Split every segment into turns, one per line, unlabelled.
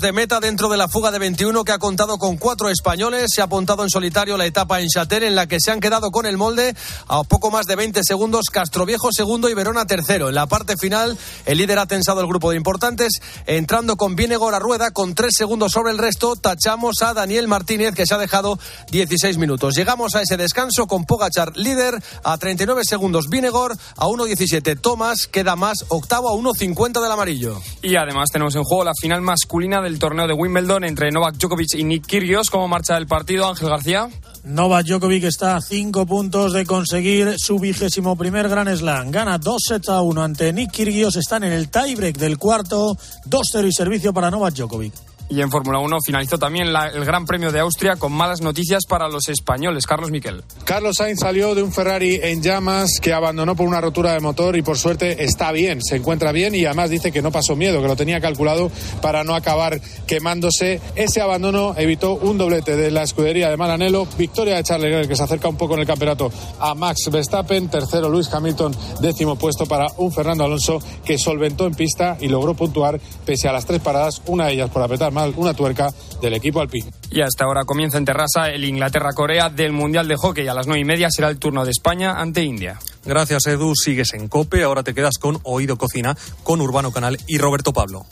de meta dentro de la fuga de 21 que ha contado con cuatro españoles. Se ha apuntado en solitario la etapa en Chater en la que se han quedado con el molde a poco más de 20 segundos Castroviejo segundo y Verona tercero. En la parte final el líder ha tensado el grupo de importantes entrando con Vinegar a rueda con tres segundos sobre el resto. Tachamos a Daniel Martínez que se ha dejado 16 minutos. Llegamos a ese descanso con Pogachar líder a 39 segundos Vinegar a 1.17 Tomás queda más octavo a 1.50 del amarillo.
Y además tenemos en juego la final masculina del torneo de Wimbledon entre Novak Djokovic y Nick Kyrgios. ¿Cómo marcha el partido, Ángel García?
Novak Djokovic está a cinco puntos de conseguir su vigésimo primer Grand Slam. Gana 2 sets a 1 ante Nick Kyrgios. Están en el tiebreak del cuarto. 2-0 y servicio para Novak Djokovic.
Y en Fórmula 1 finalizó también el Gran Premio de Austria con malas noticias para los españoles. Carlos Miquel.
Carlos Sainz salió de un Ferrari en llamas que abandonó por una rotura de motor y por suerte está bien, se encuentra bien y además dice que no pasó miedo, que lo tenía calculado para no acabar quemándose. Ese abandono evitó un doblete de la escudería de Maranello, victoria de Charles Leclerc que se acerca un poco en el campeonato a Max Verstappen, tercero Luis Hamilton, décimo puesto para un Fernando Alonso que solventó en pista y logró puntuar pese a las tres paradas, una de ellas por apretar mal una tuerca del equipo alpino.
Y hasta ahora comienza en Terrassa el Inglaterra-Corea del Mundial de Hockey. A las nueve y media será el turno de España ante India.
Gracias, Edu. Sigues en COPE. Ahora te quedas con Oído Cocina, con Urbano Canal y Roberto Pablo.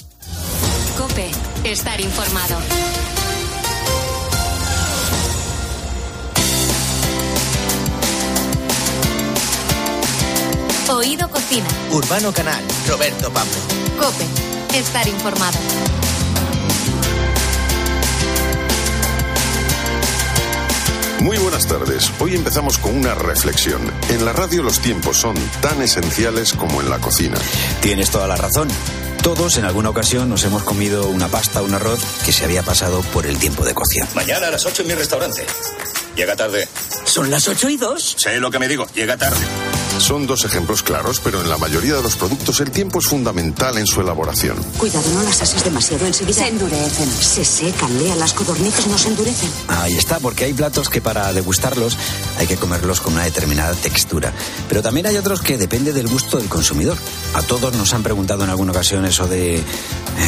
COPE. Estar informado. Oído Cocina.
Urbano Canal. Roberto Pablo.
COPE. Estar informado.
Muy buenas tardes. Hoy empezamos con una reflexión. En la radio los tiempos son tan esenciales como en la cocina.
Tienes toda la razón. Todos en alguna ocasión nos hemos comido una pasta o un arroz que se había pasado por el tiempo de cocción.
Mañana a las 8 en mi restaurante. Llega tarde.
¿Son las 8 y 2?
Sé lo que me digo, llega tarde.
Son dos ejemplos claros, pero en la mayoría de los productos el tiempo es fundamental en su elaboración.
Cuidado, no las ases demasiado enseguida.
Se endurecen.
Se secan, Lea, las codornices no se endurecen.
Ahí está, porque hay platos que para degustarlos hay que comerlos con una determinada textura. Pero también hay otros que depende del gusto del consumidor. A todos nos han preguntado en alguna ocasión eso de eh,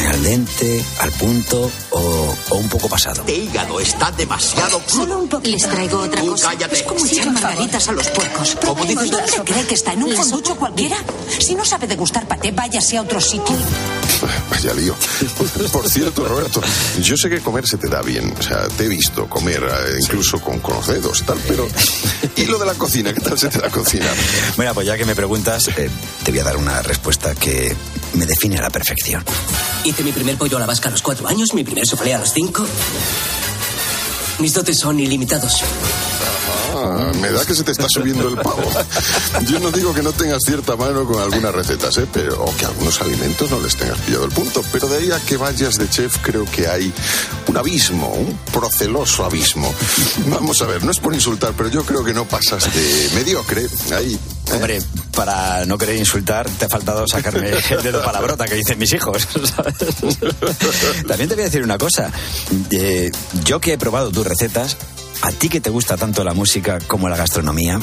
al dente, al punto o, o un poco pasado.
Este hígado está demasiado crudo.
Solo un poco. Les traigo otra
Tú
cosa.
cállate.
Es como
Sí,
echar margaritas a los puercos.
¿Cómo dices?
¿Dónde cree que está? ¿En un fonducho cualquiera? Si no sabe degustar paté, váyase a otro sitio.
Vaya lío. Por cierto, Roberto, yo sé que comer se te da bien. O sea, te he visto comer eh, incluso con, con los dedos tal, pero. ¿Y lo de la cocina? ¿Qué tal se te da cocinar?
Bueno, pues ya que me preguntas, eh, te voy a dar una respuesta que me define a la perfección.
Hice mi primer pollo a la vasca a los cuatro años, mi primer soflé a los cinco. Mis dotes son ilimitados.
Ah, me da que se te está subiendo el pavo. Yo no digo que no tengas cierta mano con algunas recetas, ¿eh? pero, o que algunos alimentos no les tengas pillado el punto. Pero de ahí a que vayas de chef, creo que hay un abismo, un proceloso abismo. Vamos a ver, no es por insultar, pero yo creo que no pasas de mediocre. Ahí.
Hombre, para no querer insultar, te ha faltado sacarme el dedo palabrota que dicen mis hijos. También te voy a decir una cosa. Eh, yo que he probado tus recetas, a ti que te gusta tanto la música como la gastronomía,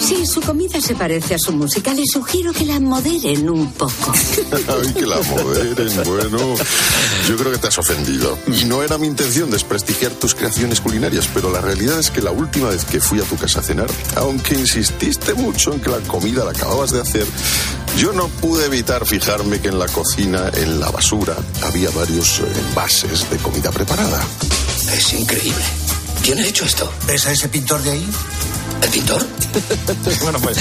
Si su comida se parece a su música, le sugiero que la moderen un poco.
Ay, que la moderen, bueno. Yo creo que te has ofendido. Y no era mi intención desprestigiar tus creaciones culinarias, pero la realidad es que la última vez que fui a tu casa a cenar, aunque insististe mucho en que la comida la acababas de hacer, yo no pude evitar fijarme que en la cocina, en la basura, había varios envases de comida preparada.
Es increíble. ¿Quién ha hecho esto?
¿Ves a ese pintor de ahí?
¿El pintor?
bueno, pues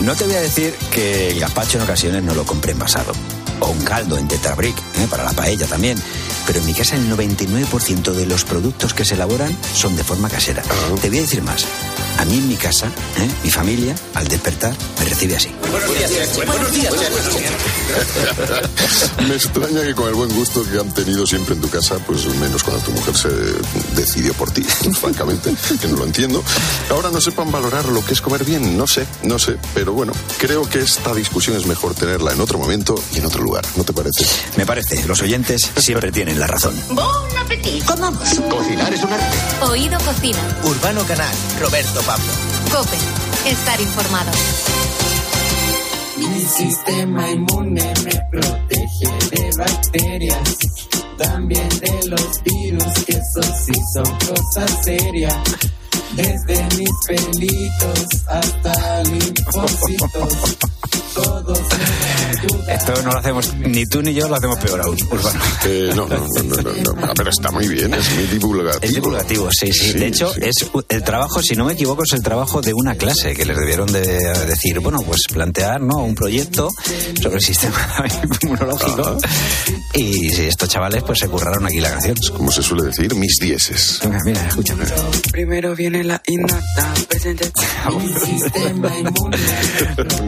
no te voy a decir que el gazpacho en ocasiones no lo compré envasado. O un caldo en tetrabric, ¿eh? para la paella también. Pero en mi casa el 99% de los productos que se elaboran son de forma casera. Te voy a decir más. A mí en mi casa, ¿eh? mi familia, al despertar, me recibe así.
Buenos días. Buenos días,
Me extraña que con el buen gusto que han tenido siempre en tu casa, pues menos cuando tu mujer se decidió por ti, francamente, que no lo entiendo. Ahora no sepan valorar lo que es comer bien, no sé, no sé, pero bueno, creo que esta discusión es mejor tenerla en otro momento y en otro lugar, ¿no te parece?
Me parece, los oyentes siempre tienen la razón.
¡Bon appetit!
Comamos. Cocinar es un arte.
Oído Cocina.
Urbano Canal. Roberto Pablo.
COPE. Estar informado.
Mi sistema inmune me protege de bacterias. también de los virus, que eso sí son cosas serias. Desde mis pelitos hasta linfocitos. Todos
Esto no lo hacemos, ni tú ni yo lo hacemos peor aún, Urbano.
Eh, no, no, no, no, no, no. Ah, pero está muy bien, es muy divulgativo.
Es divulgativo, sí, sí.
Sí,
de hecho,
sí.
es el trabajo, si no me equivoco, es el trabajo de una clase que les debieron de decir, bueno, pues plantear ¿no? un proyecto sobre el sistema inmunológico. Y sí, estos chavales pues se curraron aquí la canción.
Como se suele decir, mis dieces.
Venga, mira, escúchame.
Primero viene la innata, presente sistema inmune.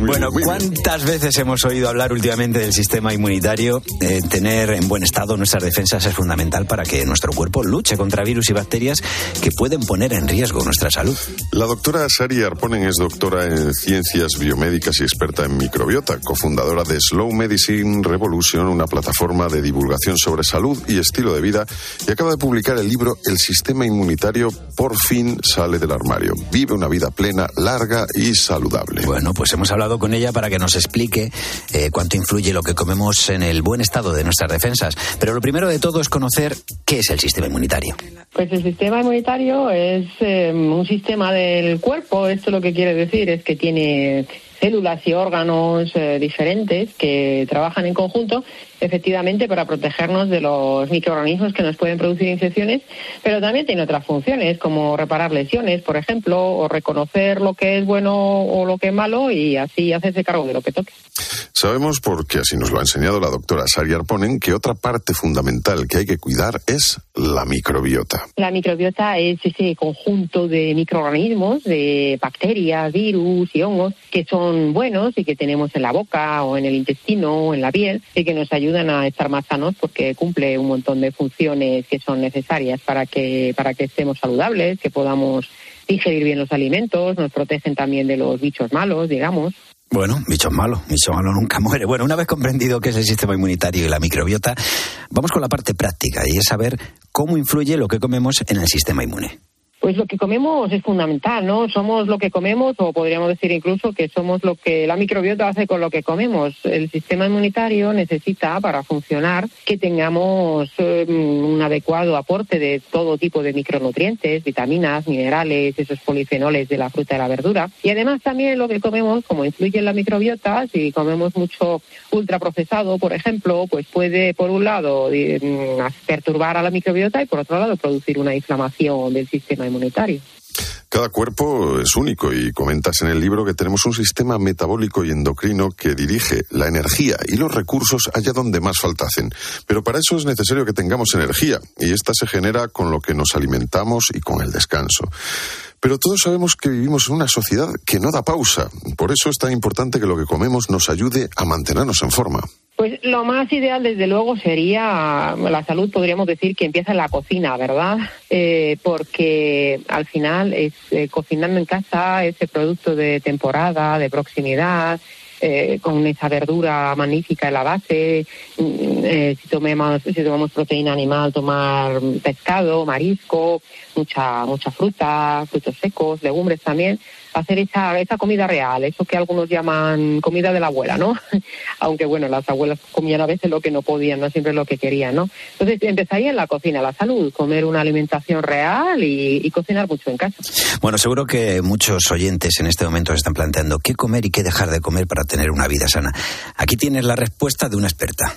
Bueno, ¿cuántas veces hemos oído hablar últimamente del sistema inmunitario? Eh, tener en buen estado nuestras defensas es fundamental para que nuestro cuerpo luche contra virus y bacterias que pueden poner en riesgo nuestra salud.
La doctora Sari Arponen es doctora en ciencias biomédicas y experta en microbiota, cofundadora de Slow Medicine Revolution, una plataforma de divulgación sobre salud y estilo de vida, y acaba de publicar el libro El sistema inmunitario por fin sale del armario. Vive una vida plena, larga y saludable.
Bueno, pues hemos hablado con ella para que nos explique eh, cuánto influye lo que comemos en el buen estado de nuestras defensas. Pero lo primero de todo es conocer qué es el sistema inmunitario.
Pues el sistema inmunitario es eh, un sistema del cuerpo. Esto lo que quiere decir es que tiene células y órganos eh, diferentes que trabajan en conjunto efectivamente para protegernos de los microorganismos que nos pueden producir infecciones, pero también tiene otras funciones como reparar lesiones, por ejemplo, o reconocer lo que es bueno o lo que es malo y así hacerse cargo de lo que toque.
Sabemos, porque así nos lo ha enseñado la doctora Sari Arponen, que otra parte fundamental que hay que cuidar es la microbiota.
La microbiota es ese conjunto de microorganismos, de bacterias, virus y hongos que son buenos y que tenemos en la boca o en el intestino o en la piel y que nos ayudan a estar más sanos porque cumple un montón de funciones que son necesarias para que, para que estemos saludables, que podamos digerir bien los alimentos, nos protegen también de los bichos malos, digamos.
Bueno, bichos malos, bicho malo nunca muere. Bueno, una vez comprendido qué es el sistema inmunitario y la microbiota, vamos con la parte práctica y es saber cómo influye lo que comemos en el sistema inmune.
Pues lo que comemos es fundamental, ¿no? Somos lo que comemos, o podríamos decir incluso que somos lo que la microbiota hace con lo que comemos. El sistema inmunitario necesita, para funcionar, que tengamos eh, un adecuado aporte de todo tipo de micronutrientes, vitaminas, minerales, esos polifenoles de la fruta y la verdura. Y además también lo que comemos, como influye en la microbiota, si comemos mucho ultraprocesado, por ejemplo, pues puede, por un lado, di- mm, perturbar a la microbiota y por otro lado producir una inflamación del sistema inmunitario.
Cada cuerpo es único y comentas en el libro que tenemos un sistema metabólico y endocrino que dirige la energía y los recursos allá donde más falta. Pero para eso es necesario que tengamos energía y esta se genera con lo que nos alimentamos y con el descanso. Pero todos sabemos que vivimos en una sociedad que no da pausa. Por eso es tan importante que lo que comemos nos ayude a mantenernos en forma.
Pues lo más ideal, desde luego, sería la salud, podríamos decir que empieza en la cocina, ¿verdad? Eh, porque al final es eh, cocinando en casa ese producto de temporada, de proximidad, eh, con esa verdura magnífica en la base. Mm, eh, si, tomemos, si tomamos proteína animal, tomar pescado, marisco, mucha, mucha fruta, frutos secos, legumbres también. Hacer esa, esa comida real, eso que algunos llaman comida de la abuela, ¿no? Aunque bueno, las abuelas comían a veces lo que no podían, no siempre lo que querían, ¿no? Entonces empezaría en la cocina, la salud, comer una alimentación real y, y cocinar mucho en casa.
Bueno, seguro que muchos oyentes en este momento están planteando qué comer y qué dejar de comer para tener una vida sana. Aquí tienes la respuesta de una experta.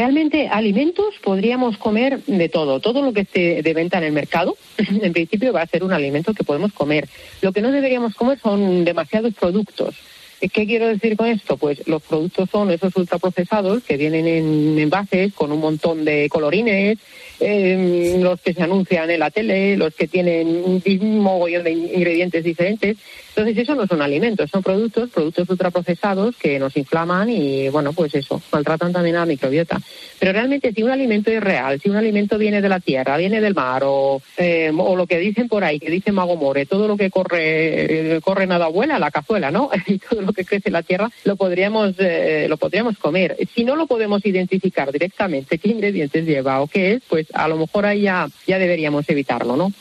Realmente alimentos podríamos comer de todo, todo lo que esté de venta en el mercado, en principio va a ser un alimento que podemos comer. Lo que no deberíamos comer son demasiados productos. ¿Qué quiero decir con esto? Pues los productos son esos ultraprocesados que vienen en envases con un montón de colorines, eh, los que se anuncian en la tele, los que tienen un mogollón de ingredientes diferentes. Entonces, eso no son alimentos, son productos, productos ultraprocesados que nos inflaman y, bueno, pues eso, maltratan también a la microbiota. Pero realmente, si un alimento es real, si un alimento viene de la tierra, viene del mar, o, eh, o lo que dicen por ahí, que dice Mago More, todo lo que corre, eh, corre nada abuela, la cazuela, ¿no? y todo lo que crece en la tierra, lo podríamos, eh, lo podríamos comer. Si no lo podemos identificar directamente qué ingredientes lleva o qué es, pues a lo mejor ahí ya, ya deberíamos evitarlo, ¿no?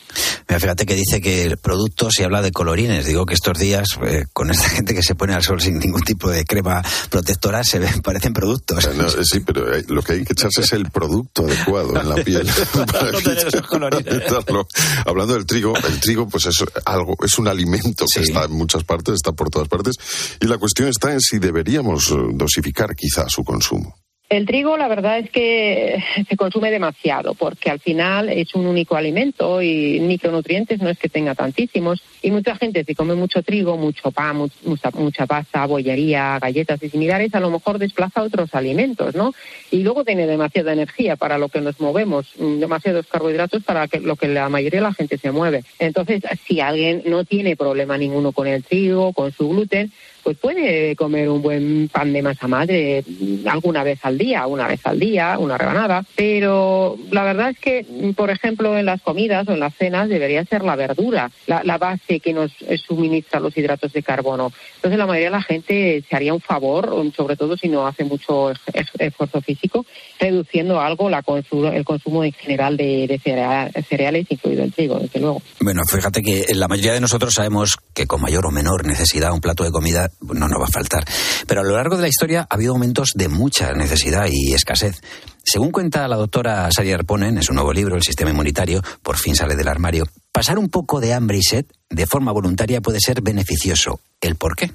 Mira, fíjate que dice que productos y habla de colorines. Digo que estos días, eh, con esta gente que se pone al sol sin ningún tipo de crema protectora, se ven, parecen productos.
No, eh, sí, pero eh, lo que hay que echarse es el producto adecuado en la piel. para
no tener esos colorines.
evitarlo. Hablando del trigo, el trigo pues es algo, es un alimento que está en muchas partes, está por todas partes, y la cuestión está en si deberíamos dosificar quizá su consumo.
El trigo, la verdad es que se consume demasiado, porque al final es un único alimento y micronutrientes no es que tenga tantísimos. Y mucha gente, si come mucho trigo, mucho pan, mu- mucha, mucha pasta, bollería, galletas y similares, a lo mejor desplaza otros alimentos, ¿no? Y luego tiene demasiada energía para lo que nos movemos, mm, demasiados carbohidratos para lo que la mayoría de la gente se mueve. Entonces, si alguien no tiene problema ninguno con el trigo, con su gluten, pues puede comer un buen pan de masa madre alguna vez al día, una vez al día, una rebanada, pero la verdad es que, por ejemplo, en las comidas o en las cenas debería ser la verdura, la, la base que nos suministra los hidratos de carbono. Entonces la mayoría de la gente se haría un favor, sobre todo si no hace mucho esfuerzo físico, reduciendo algo la consu- el consumo en general de, de cerea- cereales, incluido el trigo, desde luego.
Bueno, fíjate que la mayoría de nosotros sabemos que con mayor o menor necesidad un plato de comida no nos va a faltar. Pero a lo largo de la historia ha habido momentos de mucha necesidad y escasez. Según cuenta la doctora Sari Arponen en su nuevo libro, El sistema inmunitario, por fin sale del armario, pasar un poco de hambre y sed de forma voluntaria puede ser beneficioso. ¿El por qué?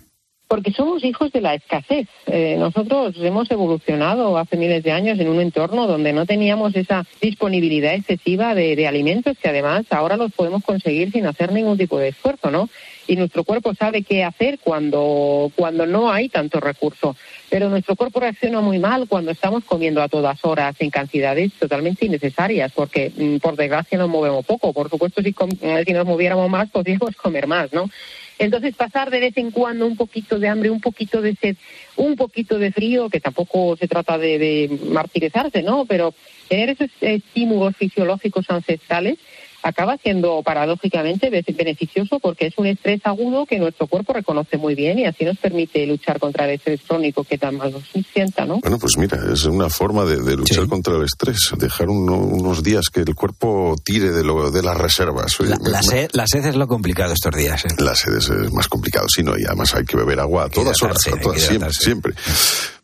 Porque somos hijos de la escasez. Eh, nosotros hemos evolucionado hace miles de años en un entorno donde no teníamos esa disponibilidad excesiva de, de alimentos que además ahora los podemos conseguir sin hacer ningún tipo de esfuerzo, ¿no? Y nuestro cuerpo sabe qué hacer cuando, cuando no hay tanto recurso. Pero nuestro cuerpo reacciona muy mal cuando estamos comiendo a todas horas en cantidades totalmente innecesarias, porque mm, por desgracia nos movemos poco. Por supuesto, si, com- si nos moviéramos más, podríamos comer más, ¿no? Entonces, pasar de vez en cuando un poquito de hambre, un poquito de sed, un poquito de frío, que tampoco se trata de, de martirizarse, ¿no? Pero tener esos estímulos fisiológicos ancestrales acaba siendo paradójicamente be- beneficioso porque es un estrés agudo que nuestro cuerpo reconoce muy bien y así nos permite luchar contra el estrés crónico que tan mal nos sienta, ¿no?
Bueno, pues mira, es una forma de, de luchar contra el estrés, dejar uno- unos días que el cuerpo tire de, lo, de las reservas. Oye,
La, la sed, la sed es lo complicado estos días. ¿eh?
La sed es, es más complicado, sí, ¿no? Y además hay que beber agua a todas horas, a todas, siempre, siempre.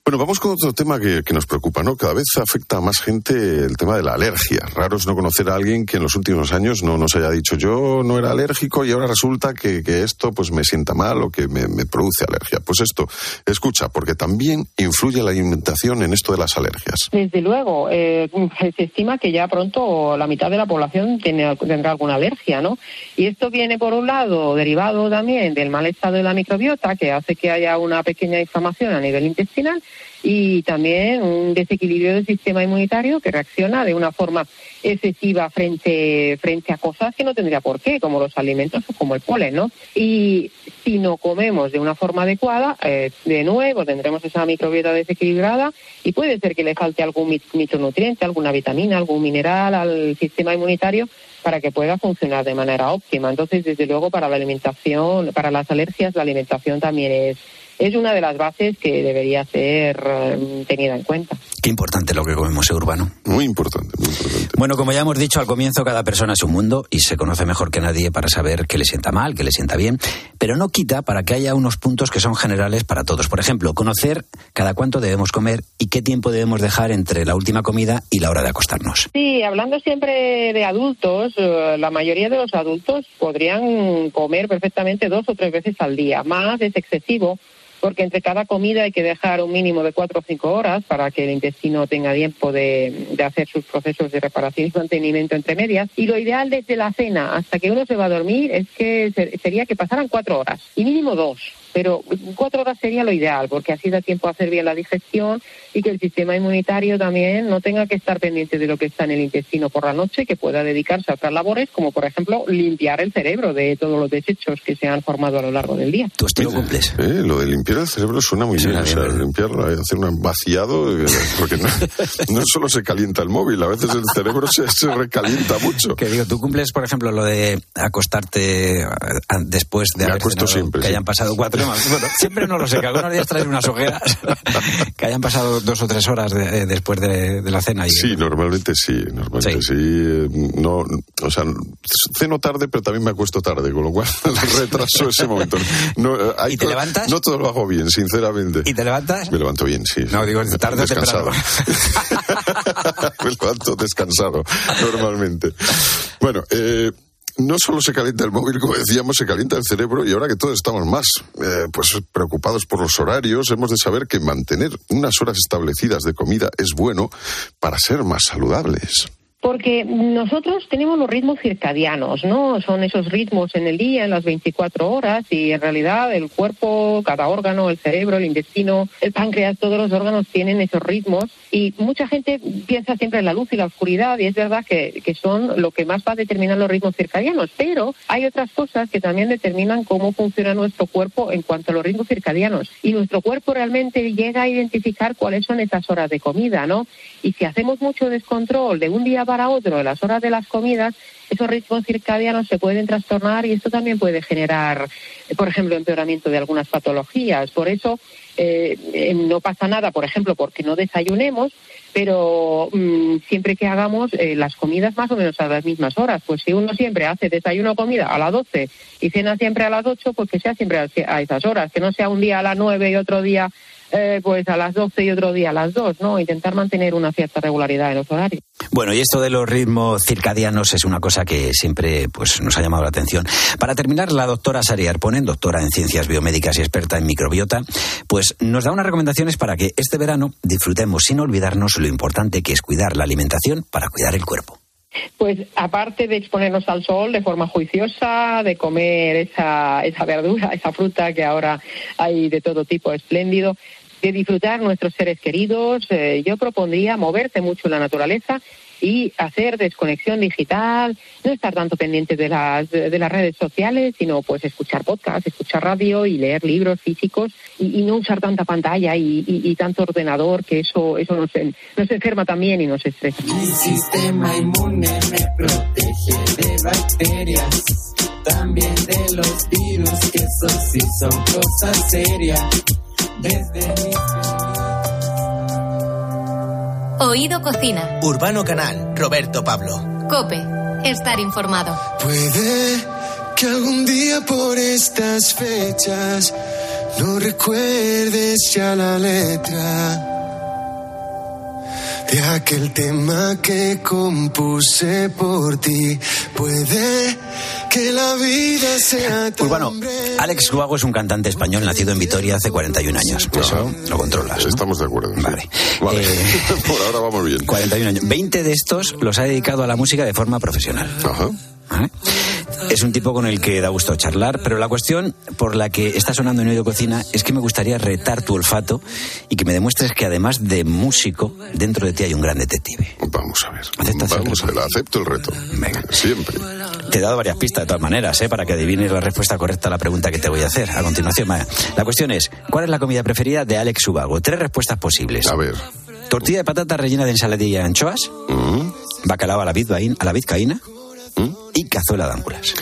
Bueno, vamos con otro tema que, nos preocupa, ¿no? Cada vez afecta a más gente el tema de la alergia. Raro es no conocer a alguien que en los últimos años no nos haya dicho yo no era alérgico y ahora resulta que, que esto pues me sienta mal o que me, me produce alergia. Pues esto, escucha, porque también influye la alimentación en esto de las alergias.
Desde luego, eh, se estima que ya pronto la mitad de la población tiene- tendrá alguna alergia, ¿no? Y esto viene, por un lado, derivado también del mal estado de la microbiota, que hace que haya una pequeña inflamación a nivel intestinal, y también un desequilibrio del sistema inmunitario que reacciona de una forma excesiva frente, frente a cosas que no tendría por qué, como los alimentos o como el polen, ¿no? Y si no comemos de una forma adecuada, eh, de nuevo tendremos esa microbiota desequilibrada y puede ser que le falte algún mi- micronutriente, alguna vitamina, algún mineral al sistema inmunitario para que pueda funcionar de manera óptima. Entonces, desde luego, para la alimentación, para las alergias, la alimentación también es, es una de las bases que debería ser eh, tenida en cuenta.
Qué importante lo que comemos, ¿eh, Urbano?
Muy importante, muy importante.
Bueno, como ya hemos dicho al comienzo, cada persona es un mundo y se conoce mejor que nadie para saber qué le sienta mal, qué le sienta bien, pero no quita para que haya unos puntos que son generales para todos. Por ejemplo, conocer cada cuánto debemos comer y qué tiempo debemos dejar entre la última comida y la hora de acostarnos.
Sí, hablando siempre de adultos, eh, la mayoría de los adultos podrían comer perfectamente dos o tres veces al día. Más es excesivo porque entre cada comida hay que dejar un mínimo de cuatro o cinco horas para que el intestino tenga tiempo de, hacer sus procesos de reparación y mantenimiento entre medias. Y lo ideal desde la cena hasta que uno se va a dormir es que se- sería que pasaran cuatro horas y mínimo dos. Pero cuatro horas sería lo ideal, porque así da tiempo a hacer bien la digestión y que el sistema inmunitario también no tenga que estar pendiente de lo que está en el intestino por la noche, que pueda dedicarse a otras labores, como por ejemplo limpiar el cerebro de todos los desechos que se han formado a lo largo del día.
¿Tú esto lo cumples?
Eh, lo de limpiar el cerebro suena muy bien. O sea, limpiarlo, hacer un vaciado, eh, porque no, no solo se calienta el móvil, a veces el cerebro se, se recalienta mucho.
Que digo, tú cumples, por ejemplo, lo de acostarte eh, después de
Me
haber
acuesto
cenado,
siempre,
que
sí.
hayan pasado cuatro problemas. Siempre no lo sé, que algunos días traen unas ojeras que hayan pasado dos o tres horas de- después de, de la cena. Y,
Sí, normalmente sí, normalmente sí. eh, No, o sea, ceno tarde, pero también me acuesto tarde, con lo cual retraso ese momento. No, eh, hay
¿Y te levantas?
No todo lo hago bien, sinceramente.
¿Y te levantas?
Me levanto bien, sí.
No, digo, tarde
descansado. me levanto descansado, normalmente. Bueno, eh, no solo se calienta el móvil, como decíamos, se calienta el cerebro y ahora que todos estamos más eh, pues preocupados por los horarios, hemos de saber que mantener unas horas establecidas de comida es bueno para ser más saludables.
Porque nosotros tenemos los ritmos circadianos, ¿no? Son esos ritmos en el día, en las 24 horas, y en realidad el cuerpo, cada órgano, el cerebro, el intestino, el páncreas, todos los órganos tienen esos ritmos. Y mucha gente piensa siempre en la luz y la oscuridad, y es verdad que, que son lo que más va a determinar los ritmos circadianos. Pero hay otras cosas que también determinan cómo funciona nuestro cuerpo en cuanto a los ritmos circadianos. Y nuestro cuerpo realmente llega a identificar cuáles son esas horas de comida, ¿no? Y si hacemos mucho descontrol de un día para otro de las horas de las comidas, esos ritmos circadianos se pueden trastornar y esto también puede generar, por ejemplo, empeoramiento de algunas patologías. Por eso eh, eh, no pasa nada, por ejemplo, porque no desayunemos, pero mm, siempre que hagamos eh, las comidas más o menos a las mismas horas. Pues si uno siempre hace desayuno comida a las 12 y cena siempre a las 8, pues que sea siempre a esas horas, que no sea un día a las 9 y otro día eh, pues a las 12 y otro día a las 2, ¿no? Intentar mantener una cierta regularidad en los horarios.
Bueno, y esto de los ritmos circadianos es una cosa que siempre pues, nos ha llamado la atención. Para terminar, la doctora Sari Arponen, doctora en ciencias biomédicas y experta en microbiota, pues nos da unas recomendaciones para que este verano disfrutemos sin olvidarnos lo importante que es cuidar la alimentación para cuidar el cuerpo.
Pues aparte de exponernos al sol de forma juiciosa, de comer esa, esa verdura, esa fruta que ahora hay de todo tipo espléndido, de disfrutar nuestros seres queridos, eh, yo propondría moverse mucho en la naturaleza y hacer desconexión digital, no estar tanto pendiente de las, de las redes sociales, sino pues escuchar podcast, escuchar radio y leer libros físicos y, no usar tanta pantalla y, y- tanto ordenador, que eso, eso nos, nos enferma también y nos estresa.
Mi sistema inmune me protege de bacterias, también de los virus, que eso sí son cosas serias. Desde mi
Oído Cocina.
Urbano Canal, Roberto Pablo.
Cope. Estar informado.
Puede que algún día por estas fechas no recuerdes ya la letra de aquel tema que compuse por ti. Puede que la vida sea tan
Urbano, Alex Guago es un cantante español nacido en Vitoria hace 41 años. Eso lo controlas.
Estamos de acuerdo.
Vale.
Vale.
Eh,
Por ahora vamos bien.
41 años. 20 de estos los ha dedicado a la música de forma profesional. ¿Vale? Es un tipo con el que da gusto charlar, pero la cuestión por la que está sonando en Oído Cocina es que me gustaría retar tu olfato y que me demuestres que además de músico, dentro de ti hay un gran detective.
Vamos a ver.
¿Aceptas el
Vamos a ver, acepto el reto.
Venga.
Siempre.
Te he dado varias pistas de todas maneras, ¿eh? para que adivines la respuesta correcta a la pregunta que te voy a hacer a continuación. Vaya. La cuestión es, ¿cuál es la comida preferida de Alex Ubago? Tres respuestas posibles.
A ver.
Tortilla de patata rellena de ensaladilla y anchoas,
Mm.
bacalao a la, vizcaína, a la vizcaína y cazuela de ángulas.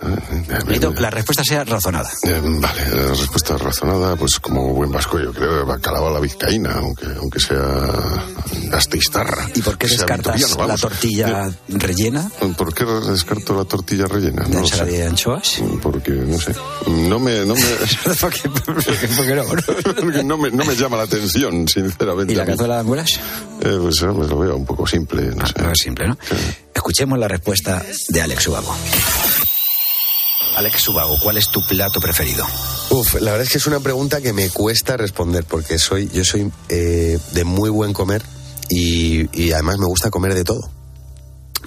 Necesito que la respuesta sea razonada.
Eh, vale, la respuesta razonada, pues como buen vasco, yo creo, bacalao a la vizcaína, aunque, aunque sea gasteiztarra.
¿Y por qué descartas la tortilla rellena
Eh, ¿Por qué descarto la tortilla rellena?
de
No sé.
ensaladilla y anchoas?
Porque, no sé. No me, no me,
¿Por qué, por qué- por qué no?
porque no me, no me llama la atención, sinceramente.
¿Y la cazuela de ángulas?
Eh, pues lo veo un poco simple, no sé.
No es simple, ¿no? Escuchemos la respuesta de Alex Ubago. Alex Ubago, ¿cuál es tu plato preferido?
Uf, la verdad es que es una pregunta que me cuesta responder porque soy, yo soy eh, de muy buen comer y, y además me gusta comer de todo.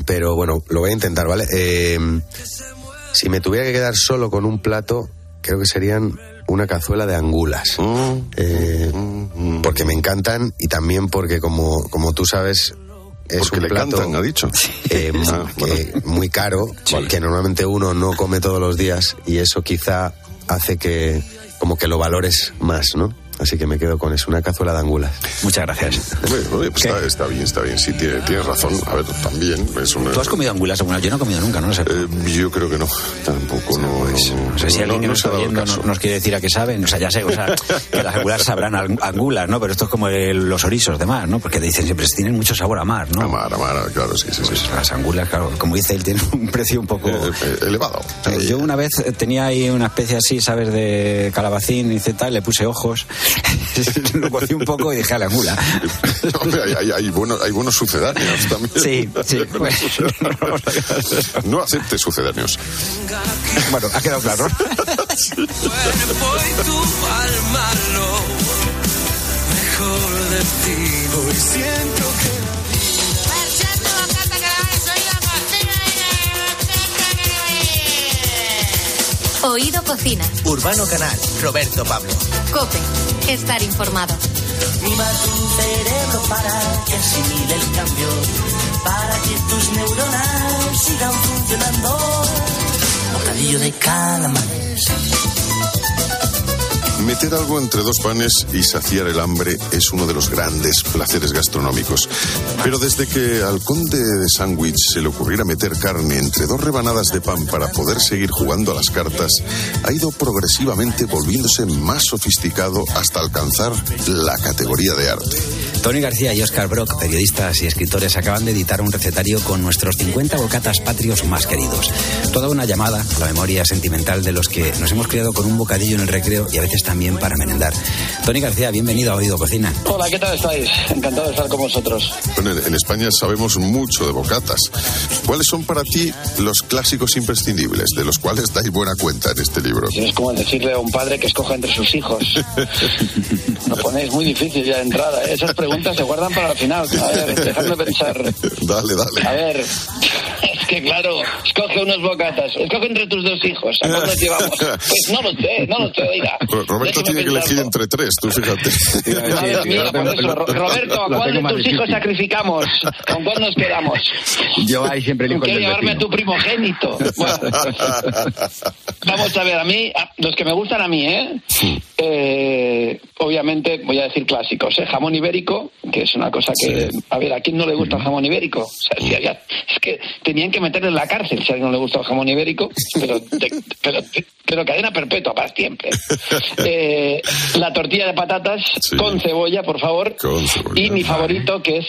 Pero bueno, lo voy a intentar, ¿vale? Eh, si me tuviera que quedar solo con un plato, creo que serían una cazuela de angulas. Eh, porque me encantan y también porque, como, como tú sabes, es
Porque
un
le
plato
cantan, ha dicho.
eh,
Ah, bueno.
que- muy caro, que normalmente uno no come todos los días y eso quizá hace que como que lo valores más, ¿no? Así que me quedo con eso, una cazuela de angulas.
Muchas gracias.
Pues está, está bien, está bien. Sí, tiene- tienes razón. A ver, también es una...
¿Tú has comido angulas alguna? Yo no he comido nunca, no lo sé.
Eh, yo creo que no, tampoco, no.
No sé si alguien que
no
nos está viendo nos quiere decir a qué saben. O sea, ya sé, o sea, que las angulas sabrán ang- angulas, ¿no? Pero esto es como el- los orizos de mar, ¿no? Porque te dicen siempre tienen mucho sabor a mar, ¿no?
A mar, a mar, claro, sí, sí, sí.
Pues las angulas, claro, como dice él, tienen un precio un poco...
Eh, eh, elevado.
Eh, Yo una vez tenía ahí una especie así, ¿sabes? De calabacín y tal, le puse ojos, lo cocí un poco y dejé a la angula.
Hombre, hay, hay- hay buenos, hay buenos sucedáneos también.
Sí, sí.
No acepte sucedáneos.
Bueno, ha quedado claro.
Mejor de ti. Hoy siento que
Oído Cocina.
Urbano Canal, Roberto Pablo.
Cope. Estar informado.
Mima tu cerebro para que asimile el cambio, para que tus neuronas sigan funcionando. Bocadillo de calamares.
Meter algo entre dos panes y saciar el hambre es uno de los grandes placeres gastronómicos. Pero desde que al conde de sándwich se le ocurriera meter carne entre dos rebanadas de pan para poder seguir jugando a las cartas, ha ido progresivamente volviéndose más sofisticado hasta alcanzar la categoría de arte.
Tony García y Oscar Brock, periodistas y escritores, acaban de editar un recetario con nuestros 50 bocatas patrios más queridos. Toda una llamada a la memoria sentimental de los que nos hemos criado con un bocadillo en el recreo y a veces también para merendar. Tony García, bienvenido a Oído Cocina.
Hola, ¿qué tal estáis? Encantado de estar con vosotros.
Bueno, en en España sabemos mucho de bocatas. ¿Cuáles son para ti los clásicos imprescindibles, de los cuales dais buena cuenta en este libro?
Es como decirle a un padre que escoja entre sus hijos. Lo ponéis muy difícil ya de entrada. ¿eh? Esas preguntas se guardan para el final. A ver, dejadme pensar.
Dale, dale.
A ver, que claro, escoge unos bocatas. Escoge entre tus dos hijos. ¿A cuál nos llevamos? Pues no lo sé, no lo sé, oiga.
Ro- Roberto tiene que elegir entre tres, tú fíjate.
Madre mía, por eso. Ro- Roberto, ¿a cuál de tus hijos sacrificamos? ¿Con cuál nos quedamos?
Yo ahí siempre elijo el
llevarme a tu primogénito. Bueno, vamos a ver, a mí, a- los que me gustan a mí, ¿eh? Eh, obviamente voy a decir clásicos, ¿eh? Jamón ibérico, que es una cosa que, a ver, ¿a quién no le gusta el jamón ibérico? O sea, si había- es que tenían que meterle en la cárcel si a alguien no le gusta el jamón ibérico, pero, de- pero, pero cadena perpetua para siempre. Eh, la tortilla de patatas con cebolla, por favor.
Con cebolla.
Y mi favorito, que es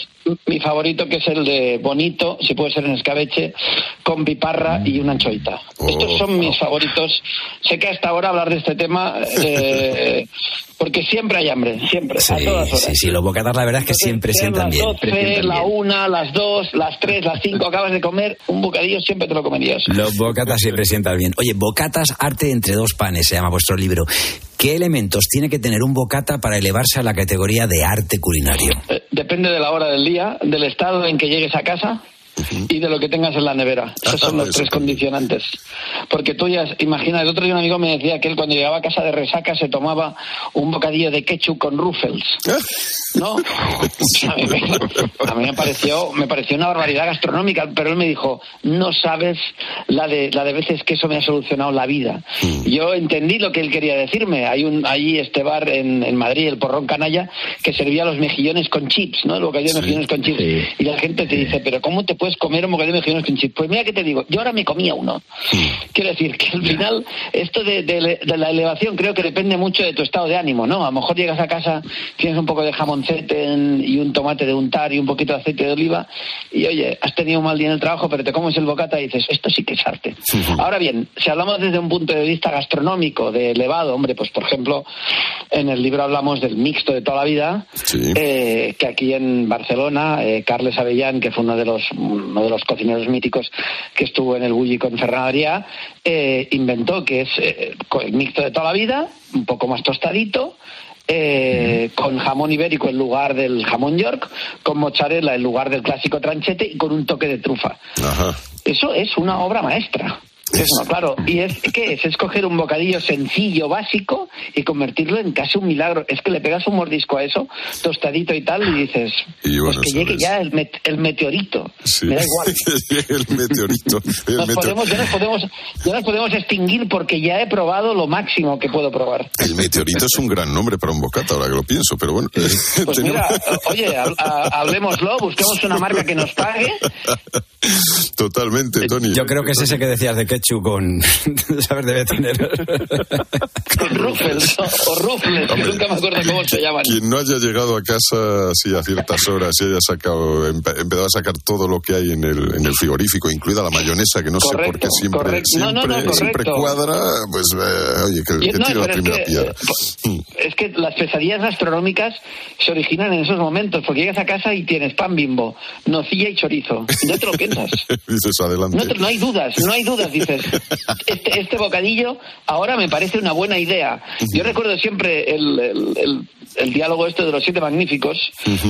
mi favorito, que es el de bonito, si puede ser en escabeche, con piparra y una anchoita. Estos son mis favoritos. Sé que hasta ahora hablar de este tema, eh, porque siempre hay hambre, siempre,
Sí,
a todas horas.
sí, sí, los bocatas la verdad es que siempre
Sean
sientan
las
bien.
12, la una, las dos, las tres, las cinco, acabas de comer un bocadillo, siempre te lo comerías.
Los bocatas siempre sientan bien. Oye, bocatas, arte entre dos panes, se llama vuestro libro. ¿Qué elementos tiene que tener un bocata para elevarse a la categoría de arte culinario?
Eh, Depende de la hora del día, del estado en que llegues a casa y de lo que tengas en la nevera. Esos son los tres condicionantes. Porque tú ya, imagina, el otro día un amigo me decía que él cuando llegaba a casa de resaca se tomaba un bocadillo de ketchup con ruffles. ¿No? A mí, me, a mí me pareció, me pareció una barbaridad gastronómica, pero él me dijo, no sabes la de, la de veces que eso me ha solucionado la vida. Yo entendí lo que él quería decirme. Hay un, allí este bar en, en Madrid, el Porrón Canalla, que servía los mejillones con chips, ¿no? El bocadillo de mejillones con chips. Y la gente te dice, pero ¿cómo te puedes comer un bocadillo de mejillones con chips? Pues mira que te digo, yo ahora me comía uno. Quiero decir que al final esto de, de- de la elevación creo que depende mucho de tu estado de ánimo, ¿no? A lo mejor llegas a casa, tienes un poco de jamoncete en- y un tomate de untar y un poquito de aceite de oliva y oye, has tenido un mal día en el trabajo, pero te comes el bocata y dices, esto sí que es arte. Ahora bien, si hablamos desde un punto de vista gastronómico, de elevado, hombre, pues por ejemplo, en el libro hablamos del mixto de toda la vida, eh, que aquí en Barcelona, eh, Carles Avellán, que fue uno de los uno de los cocineros míticos que estuvo en el Bulli con Ferran Adrià, eh, inventó que es eh, el mixto de toda la vida, un poco más tostadito, eh, con jamón ibérico en lugar del jamón york, con mozzarella en lugar del clásico tranchete y con un toque de trufa.
Ajá.
Eso es una obra maestra. Eso no, claro. ¿Y es qué es? Es coger un bocadillo sencillo, básico, y convertirlo en casi un milagro. Es que le pegas un mordisco a eso, tostadito y tal, y dices,
Y bueno,
pues que llegue
es.
ya el, met- el meteorito.
Sí.
Me da igual.
Que el meteorito. El
Nos podemos, ya, nos podemos, ya nos podemos extinguir porque ya he probado lo máximo que puedo probar.
El meteorito es un gran nombre para un bocata, ahora que lo pienso, pero bueno.
Pues mira, oye, hab- ha- hablemoslo, busquemos una marca que nos pague.
Totalmente, Tony.
Yo creo que es ese que decías de ketchup con. ¿Sabes? Debe tener.
Ruffles o, Ruffles, que nunca me acuerdo cómo se llaman.
Quien no haya llegado a casa así a ciertas horas y haya sacado, empe- empezado a sacar todo lo que hay en el, en el frigorífico, incluida la mayonesa, que no sé por qué siempre,
correcto. No, no,
siempre,
no,
siempre
correcto.
cuadra, pues eh, oye, que, que
no,
tire la
pero es
primera
que,
piedra.
eh, Es que las pesadillas gastronómicas se originan en esos momentos, porque llegas a casa y tienes pan bimbo, nocilla y chorizo. No te lo piensas.
Dices adelante.
No, te- no hay dudas, no hay dudas, dices. Este, este bocadillo ahora me parece una buena idea. Yo recuerdo siempre el, el- el- el diálogo este de los siete magníficos,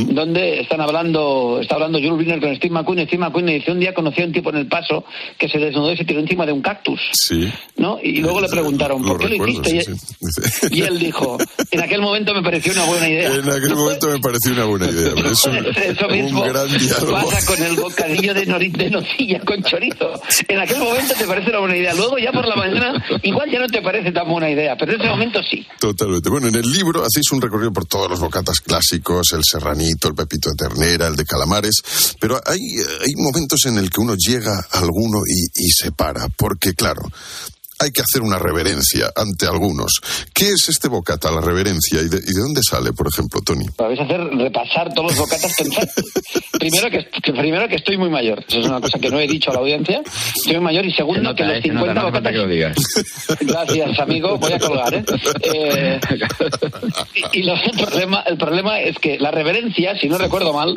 donde están hablando, está hablando Jules Briner con Steve McQueen, Steve McQueen le dice, un día conocí a un tipo en el paso que se desnudó y se tiró encima de un cactus,
Sí.
¿no? Y luego le preguntaron, ¿por qué lo
recuerdo,
hiciste?
sí, sí.
Y él dijo, en aquel momento me pareció una buena idea.
En aquel momento me pareció una buena idea, pero es un,
Eso mismo
un gran diálogo.
pasa con el bocadillo de, de nocilla con chorizo. En aquel momento te parece una buena idea. Luego ya por la mañana igual ya no te parece tan buena idea, pero en ese momento sí.
Totalmente. Bueno, en el libro hacéis un recorrido por todos los bocatas clásicos, el serranito, el pepito de ternera, el de calamares, pero hay, hay momentos en el que uno llega a alguno y, y se para, porque claro, hay que hacer una reverencia ante algunos. ¿Qué es este bocata, la reverencia? ¿Y de, y de dónde sale, por ejemplo, Tony?
Vais a hacer repasar todos los bocatas pensar. Primero que, que- primero que estoy muy mayor. Eso es una cosa que no he dicho a la audiencia. Estoy muy mayor y segundo que los 50 bocatas. Gracias, amigo. Voy a colgar, ¿eh? Eh, y y lo- el, problema, el problema es que la reverencia, si no recuerdo mal,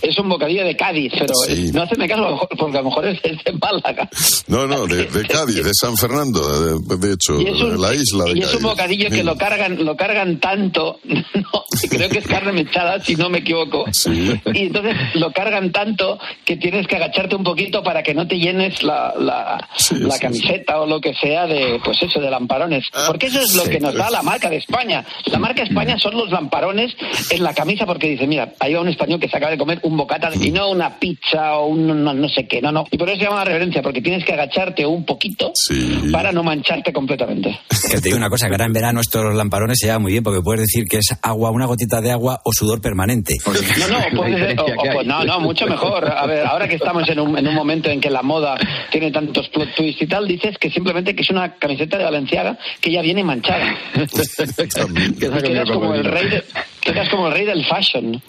es un bocadillo de Cádiz, pero
Sí.
no haceme caso porque a lo mejor es, es de Málaga.
No, no, de, de Cádiz, de San Fernando, de, de hecho,
un,
la isla de
y es un bocadillo que lo cargan, lo cargan tanto, no, creo que es carne mechada, si no me equivoco. Y entonces lo cargan tanto que tienes que agacharte un poquito para que no te llenes la, la, la camiseta o lo que sea de, pues eso, de lamparones. Porque eso es lo que nos da la marca de España. La marca España son los lamparones en la camisa porque dice, mira, hay un español que se acaba de comer un bocata y no una pizza o un no, no sé qué, no, no. Y por eso se llama reverencia, porque tienes que agacharte un poquito para no mancharte completamente.
Que te digo una cosa, que ahora en verano estos lamparones se llevan muy bien porque puedes decir que es agua, una gotita de agua o sudor permanente.
No, no, puede ser- o- o- pues no, no, mucho mejor. A ver, ahora que estamos en un, en un momento en que la moda tiene tantos plot twists y tal, dices que simplemente que es una camiseta de Valenciaga que ya viene manchada. Quedas como el rey de- quedas como el rey del fashion.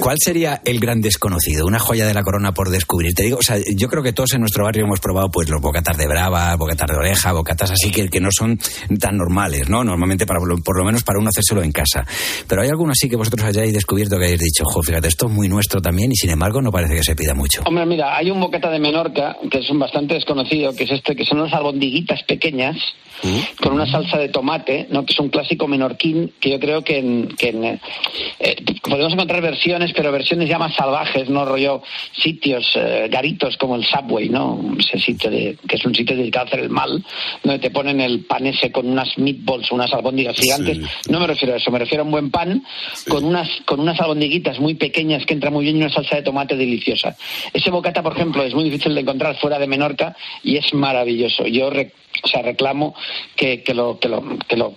¿Cuál sería el gran desconocido? Una joya de la corona por descubrir. Te digo, o sea, yo creo que todos en nuestro barrio hemos probado pues los bocatas de brava, bocatas de oreja, bocatas así que, que no son tan normales, ¿no? Normalmente para por lo menos para uno hacérselo en casa. Pero hay alguno así que vosotros hayáis descubierto que hayáis dicho, jo, fíjate, esto es muy nuestro también y sin embargo no parece que se pida mucho.
Hombre, mira, hay un bocata de Menorca que es un bastante desconocido, que es este, que son unas albondiguitas pequeñas con una salsa de tomate, ¿no? que es un clásico menorquín que yo creo que en, que en, eh, podemos encontrar versiones, pero versiones ya más salvajes, no rollo sitios, eh, garitos como el Subway, ¿no? Ese sitio de, que es un sitio dedicado a hacer el mal, donde te ponen el pan ese con unas meatballs, unas albóndigas gigantes. No me refiero a eso, me refiero a un buen pan con unas con unas albondiguitas muy pequeñas que entra muy bien y una salsa de tomate deliciosa. Ese bocata, por ejemplo, es muy difícil de encontrar fuera de Menorca y es maravilloso. Yo re- o sea, reclamo que, que lo, que, lo, que lo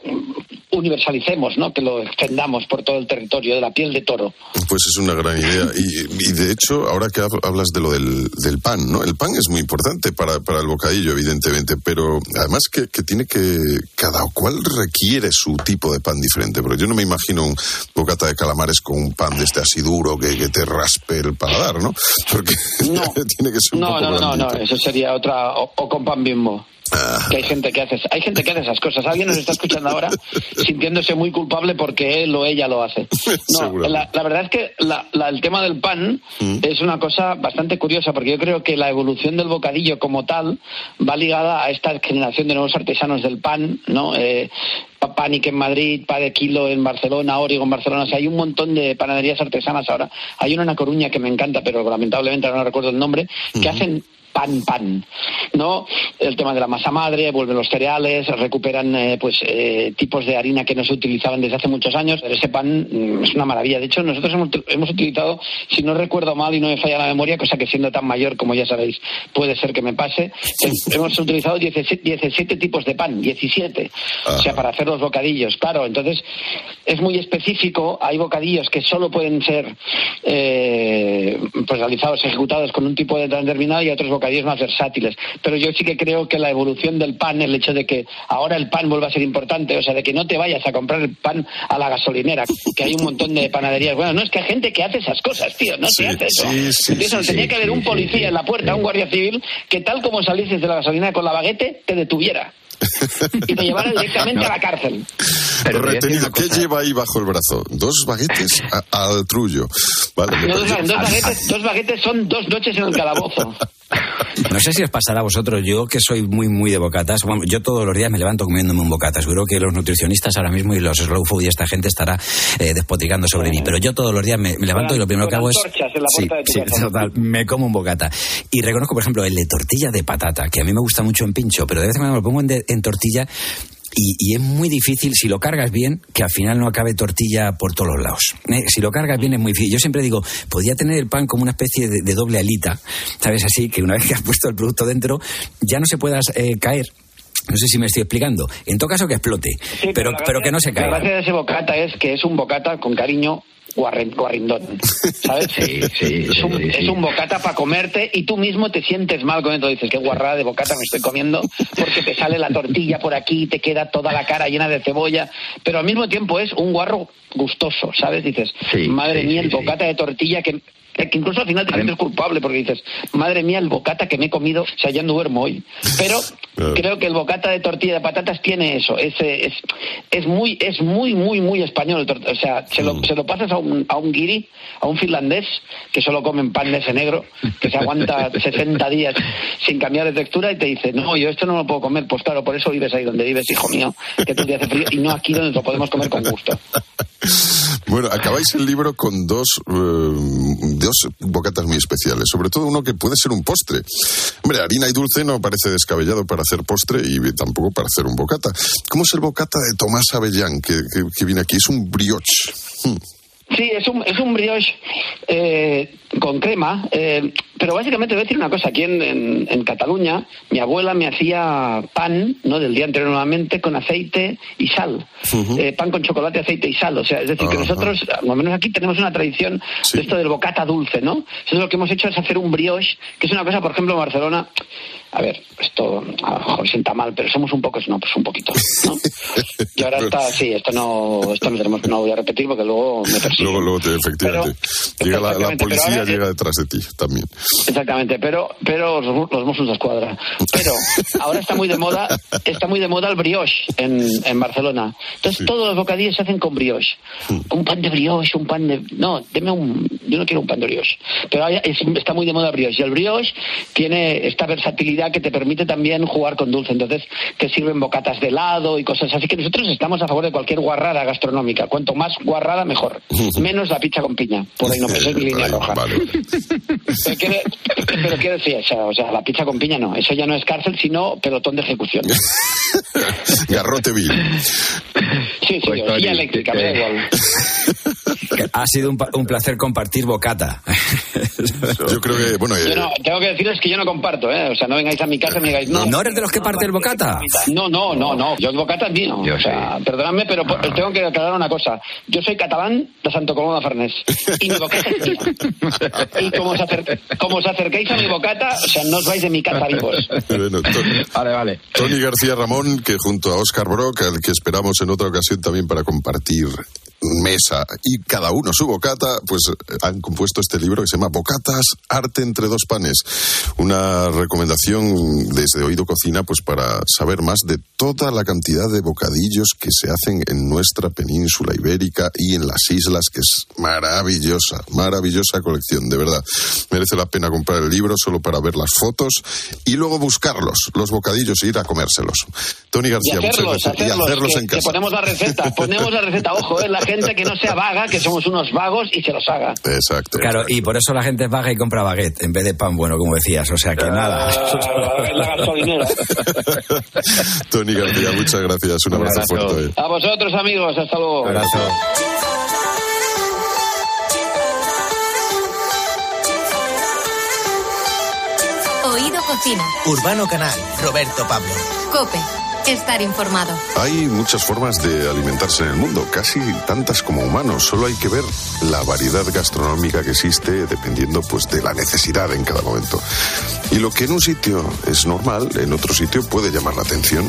universalicemos, ¿no? que lo extendamos por todo el territorio de la piel de toro.
Pues es una gran idea. Y, y de hecho, ahora que hab- hablas de lo del, del pan, ¿no? El pan es muy importante para, para el bocadillo, evidentemente, pero además que, que tiene que. Cada cual requiere su tipo de pan diferente. Pero yo no me imagino un bocata de calamares con un pan de este así duro que, que te raspe el paladar, ¿no? Porque tiene que ser un
No,
poco
no, no, no, eso sería otra, o, o con pan bimbo. Que hay gente que hace, hay gente que hace esas cosas. Alguien nos está escuchando ahora sintiéndose muy culpable porque él o ella lo hace. No, la, la verdad es que la- la- el tema del pan es una cosa bastante curiosa porque yo creo que la evolución del bocadillo como tal va ligada a esta generación de nuevos artesanos del pan, ¿no? Eh, Pa- Panic en Madrid, Pa de Kilo en Barcelona, Origo en Barcelona. O sea, hay un montón de panaderías artesanas ahora. Hay una en La Coruña que me encanta, pero lamentablemente ahora no recuerdo el nombre, que hacen pan pan. ¿no? El tema de la masa madre, vuelven los cereales, recuperan eh, pues eh, tipos de harina que no se utilizaban desde hace muchos años. Pero ese pan mm, es una maravilla. De hecho, nosotros hemos, hemos utilizado, si no recuerdo mal y no me falla la memoria, cosa que siendo tan mayor como ya sabéis puede ser que me pase, eh, hemos utilizado 17, 17 tipos de pan, 17. O sea, para hacer los bocadillos. Claro, entonces es muy específico. Hay bocadillos que solo pueden ser eh, pues realizados, ejecutados con un tipo de determinado y otros bocadillos más versátiles. Pero yo sí que creo que la evolución del pan, el hecho de que ahora el pan vuelva a ser importante, o sea, de que no te vayas a comprar el pan a la gasolinera, que hay un montón de panaderías. Bueno, no es que hay gente que hace esas cosas, tío, no
Sí,
se hace eso.
sí, sí,
Entonces,
sí,
tenía
sí,
que haber un policía en la puerta, un guardia civil, que tal como salieses de la gasolinera con la baguete, te detuviera y te llevara directamente a la cárcel.
Retenido, ¿qué lleva ahí bajo el brazo? Dos baguetes al trullo. Vale,
No, dos, dos baguetes, dos baguetes son dos noches en el calabozo.
No sé si os pasará a vosotros, yo que soy muy, muy de bocatas. Bueno, yo todos los días me levanto comiéndome un bocata. Seguro que los nutricionistas ahora mismo y los slow food y esta gente estará eh, despotricando sobre mí. Pero yo todos los días me, me levanto y lo primero que hago es.
antorchas en la
Sí, sí, total, me como un bocata. Y reconozco, por ejemplo, el de tortilla de patata, que a mí me gusta mucho en pincho, pero de vez en cuando me lo pongo en, de- en tortilla. Y, y es muy difícil, si lo cargas bien, que al final no acabe tortilla por todos los lados. Eh, Si lo cargas bien es muy difícil. Yo siempre digo, podría tener el pan como una especie de, de doble alita, ¿sabes? Así, que una vez que has puesto el producto dentro, ya no se puedas eh, caer. No sé si me estoy explicando. En todo caso, que explote,
Sí,
pero,
la
pero
gracia-
que no se
La
caiga.
gracia de ese bocata es que es un bocata con cariño guarrindón, ¿sabes? es, un, es un bocata para comerte y tú mismo te sientes mal con esto. Dices, qué guarrada de bocata me estoy comiendo porque te sale la tortilla por aquí, te queda toda la cara llena de cebolla, pero al mismo tiempo es un guarro gustoso, ¿sabes? Dices, madre
sí,
mía,
sí,
el
sí.
bocata de tortilla que... que incluso al final te sientes culpable porque dices, madre mía, el bocata que me he comido, o sea, ya no duermo hoy. Pero creo que el bocata de tortilla de patatas tiene eso, ese, es, es muy, es muy, muy, muy español. O sea, se lo, se lo pasas a un, a un guiri, a un finlandés, que solo comen pan de ese negro, que se aguanta 60 días sin cambiar de textura y te dice, no, yo esto no lo puedo comer. Pues claro, por eso vives ahí donde vives, hijo mío, que tú te hace frío y no aquí donde lo podemos comer con gusto.
Bueno, acabáis el libro con dos, eh, dos bocatas muy especiales, sobre todo uno que puede ser un postre. Hombre, harina y dulce no parece descabellado para hacer postre y tampoco para hacer un bocata. ¿Cómo es el bocata de Tomás Avellán que, que- viene aquí? Es un brioche. Hmm.
Sí, es un, es un brioche eh, con crema, eh, pero básicamente voy a decir una cosa. Aquí en, en- en Cataluña, mi abuela me hacía pan, ¿no? Del día anterior normalmente, con aceite y sal. Eh, pan con chocolate, aceite y sal. O sea, es decir, que nosotros, al menos aquí, tenemos una tradición de esto del bocata dulce, ¿no? Entonces lo que hemos hecho es hacer un brioche, que es una cosa, por ejemplo, en Barcelona. A ver, esto a lo mejor sienta mal, pero somos un poco snobs, un poquito, ¿no? Y ahora está, sí, esto no, esto no tenemos, no voy a repetir porque luego me persiguen.
Luego, luego, te- efectivamente. llega la, policía,
ahora-
llega detrás de ti también.
Exactamente, pero pero los, los Mossos de Escuadra. Pero ahora está muy de moda, está muy de moda el brioche en, en Barcelona. Entonces todos los bocadillos se hacen con brioche. Un pan de brioche, un pan de no, deme un yo no quiero un pan de brioche. Pero está muy de moda el brioche y el brioche tiene esta versatilidad que te permite también jugar con dulce. Entonces te sirven bocatas de helado y cosas así que nosotros estamos a favor de cualquier guarrada gastronómica. Cuanto más guarrada mejor. Menos la pizza con piña. Por ahí no pues es mi línea roja. Pero quiero, pero quiero decir, o sea, o sea, la pizza con piña no, eso ya no es cárcel, sino pelotón de ejecución.
Garrote vil.
Sí, sí, o silla eléctrica, me da igual.
Ha sido un, placer compartir bocata.
Yo creo que, bueno,
Yo no, tengo que decirles que yo no comparto, ¿eh? O sea, no vengáis a mi casa y me digáis, no.
¿No eres de los que parte el bocata?
No, no, no, no. Yo el bocata es mío. o sea, perdonadme, pero po- tengo que aclarar una cosa. Yo soy catalán de Santo Coloma de Farnés. Y mi bocata es mía. Y como os, acer- como os acerquéis a mi bocata, o sea, no os vais de mi casa vivos.
Bueno,
Vale, vale.
Tony García Ramón, que junto a Oscar Brock, al que esperamos en otra ocasión también para compartir mesa y cada uno su bocata, pues han compuesto este libro que se llama Bocatas, Arte entre dos panes. Una recomendación desde Oído Cocina, pues para saber más de toda la cantidad de bocadillos que se hacen en nuestra península ibérica y en las islas, que es maravillosa, maravillosa colección, de verdad. Merece la pena comprar el libro solo para ver las fotos y luego buscarlos, los bocadillos, e ir a comérselos. Tony
Y
García, muchas
hacerlos,
gracias.
hacerlos,
y hacerlos
que,
en
que
casa.
ponemos la receta, ponemos la receta, ojo, eh, la gente gente que no sea vaga, que somos unos vagos y se los haga.
Exacto.
Claro, y por eso la gente es vaga y compra baguette en vez de pan bueno, como decías. O sea que nada.
La gasolinera.
Tony García, muchas gracias. Un abrazo, fuerte.
A vosotros, amigos. Hasta luego.
Oído Cocina.
Urbano Canal, Roberto Pablo.
Cope. Estar informado.
Hay muchas formas de alimentarse en el mundo, casi tantas como humanos. Solo hay que ver la variedad gastronómica que existe dependiendo pues de la necesidad en cada momento. Y lo que en un sitio es normal, en otro sitio puede llamar la atención.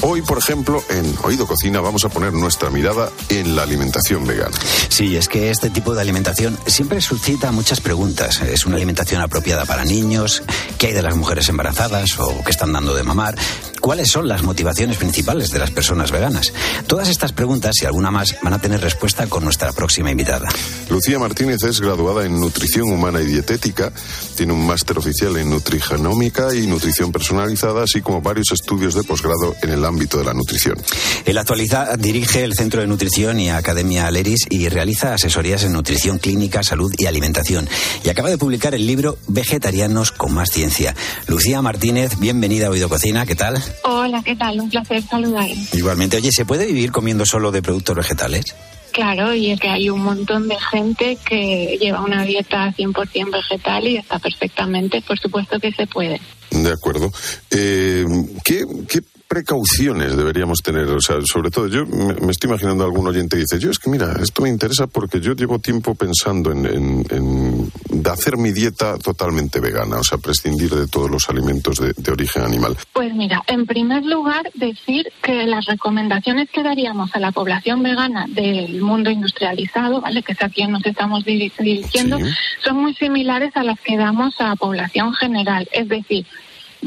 Hoy, por ejemplo, en Oído Cocina vamos a poner nuestra mirada en la alimentación vegana.
Sí, es que este tipo de alimentación siempre suscita muchas preguntas. ¿Es una alimentación apropiada para niños? ¿Qué hay de las mujeres embarazadas o que están dando de mamar? ¿Cuáles son las motivaciones principales de las personas veganas? Todas estas preguntas y alguna más van a tener respuesta con nuestra próxima invitada.
Lucía Martínez es graduada en Nutrición Humana y Dietética, tiene un máster oficial en Nutrigenómica y Nutrición Personalizada, así como varios estudios de posgrado en el ámbito de la nutrición.
En la actualidad dirige el Centro de Nutrición y Academia Aleris y realiza asesorías en nutrición clínica, salud y alimentación. Y acaba de publicar el libro Vegetarianos con más ciencia. Lucía Martínez, bienvenida a Oído Cocina, ¿qué tal?
Hola, ¿qué tal? Un placer saludar.
Igualmente, oye, ¿se puede vivir comiendo solo de productos vegetales?
Claro, y es que hay un montón de gente que lleva una dieta 100% vegetal y está perfectamente, por supuesto que se puede.
De acuerdo. Eh, ¿qué, ¿Qué precauciones deberíamos tener? O sea, sobre todo, yo me, me estoy imaginando a algún oyente que dice, yo es que mira, esto me interesa porque yo llevo tiempo pensando en, en- en de hacer mi dieta totalmente vegana, o sea, prescindir de todos los alimentos de, de origen animal.
Pues mira, en primer lugar, decir que las recomendaciones que daríamos a la población vegana del mundo industrializado, ¿vale? que es a quien nos estamos diri- dirigiendo, son muy similares a las que damos a población general. Es decir,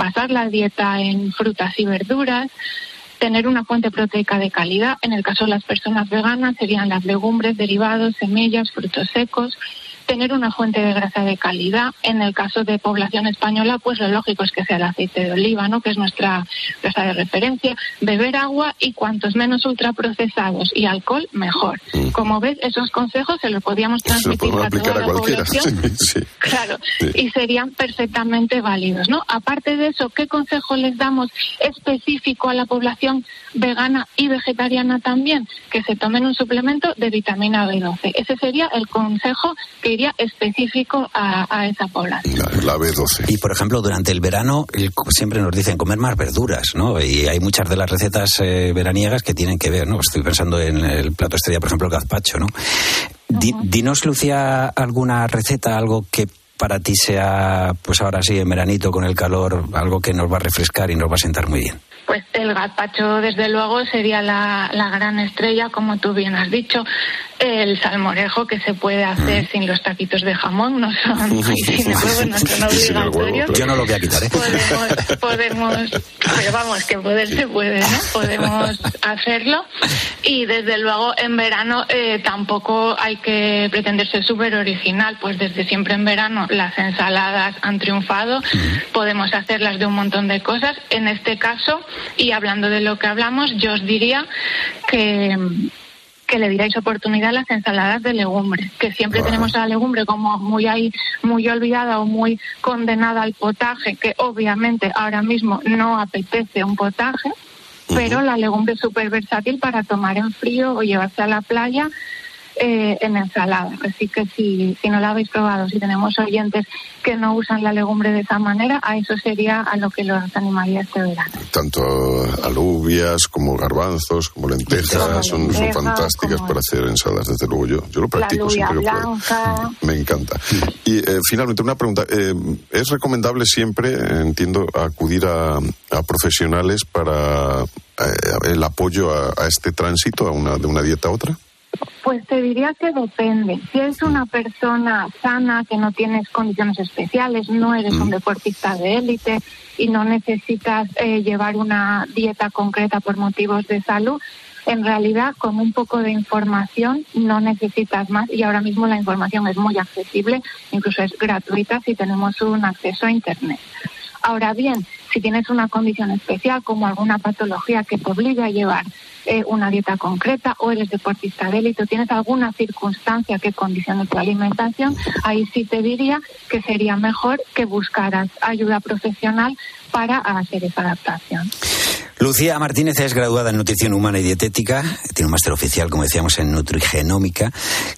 basar la dieta en frutas y verduras, tener una fuente proteica de calidad. En el caso de las personas veganas serían las legumbres, derivados, semillas, frutos secos. Tener una fuente de grasa de calidad. En el caso de población española, pues lo lógico es que sea el aceite de oliva, ¿no? Que es nuestra grasa de referencia. Beber agua y cuantos menos ultraprocesados y alcohol, mejor. Como ves, esos consejos se los podíamos
lo
transmitir a toda la
cualquiera.
población.
Sí, sí.
Claro, y serían perfectamente válidos, ¿no? Aparte de eso, ¿qué consejo les damos específico a la población vegana y vegetariana también? Que se tomen un suplemento de vitamina B12. Ese sería el consejo que específico a, a esa población.
La B12.
Y por ejemplo, durante el verano el- siempre nos dicen comer más verduras, ¿no? Y hay muchas de las recetas eh, veraniegas que tienen que ver, ¿no? Estoy pensando en el plato estrella, por ejemplo, el gazpacho, ¿no? Di- dinos, Lucía, alguna receta, algo que para ti sea, pues ahora sí, en veranito con el calor, algo que nos va a refrescar y nos va a sentar muy bien.
Pues el gazpacho, desde luego, sería la, la gran estrella, como tú bien has dicho. El salmorejo, que se puede hacer sin los taquitos de jamón, no son, y sin el huevo, no son obligatorios.
Yo no lo voy a quitar, ¿eh?
podemos, podemos, pero vamos, que poder se puede, ¿no? Podemos hacerlo. Y desde luego en verano eh, tampoco hay que pretender ser súper original, pues desde siempre en verano las ensaladas han triunfado, podemos hacerlas de un montón de cosas. En este caso, y hablando de lo que hablamos, yo os diría que que le diráis oportunidad a las ensaladas de legumbres, que siempre tenemos a la legumbre como muy ahí, muy olvidada o muy condenada al potaje, que obviamente ahora mismo no apetece un potaje, pero la legumbre es súper versátil para tomar en frío o llevarse a la playa eh, en ensalada. Así que si, si no la habéis probado, si tenemos oyentes que no usan la legumbre de esa manera, a eso sería a lo que los animaría este verano.
Tanto alubias como garbanzos, como lentejas,
Como
son, fantásticas para hacer ensaladas, desde luego yo, yo lo
La
practico
alubia
siempre que puedo. Me encanta. Y eh, finalmente una pregunta. eh, ¿Es recomendable siempre, entiendo, acudir a, a profesionales para eh, el apoyo a, a este tránsito, a una, de una dieta a otra?
Pues te diría que depende. Si eres una persona sana, que no tienes condiciones especiales, no eres un deportista de élite y no necesitas eh, llevar una dieta concreta por motivos de salud, en realidad con un poco de información no necesitas más y ahora mismo la información es muy accesible, incluso es gratuita si tenemos un acceso a Internet. Ahora bien, Si tienes una condición especial como alguna patología que te obliga a llevar eh, una dieta concreta o eres deportista de élite o tienes alguna circunstancia que condicione tu alimentación, ahí sí te diría que sería mejor que buscaras ayuda profesional para hacer esa adaptación.
Lucía Martínez es graduada en nutrición humana y dietética, tiene un máster oficial, como decíamos, en nutrigenómica,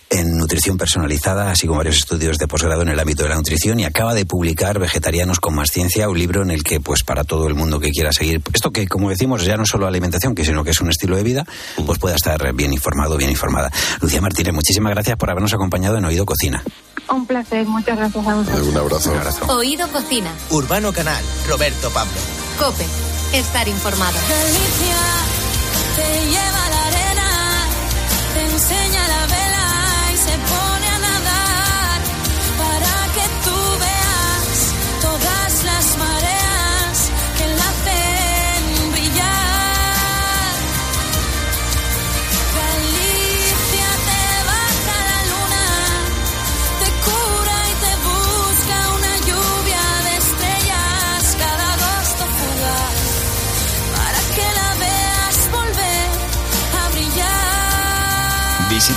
en nutrición personalizada, así como varios estudios de posgrado en el ámbito de la nutrición y acaba de publicar Vegetarianos con más ciencia, un libro en el que, pues, para todo el mundo que quiera seguir esto que, como decimos, ya no es solo alimentación, que sino que es un estilo de vida, pues pueda estar bien informado, bien informada. Lucía Martínez, muchísimas gracias por habernos acompañado en Oído Cocina.
Un placer, muchas gracias a vosotros.
Un abrazo.
Un abrazo.
Oído Cocina.
Urbano Canal, Roberto Pablo.
Cope. Estar informado.
Galicia te lleva la arena, te enseña la vela y se pone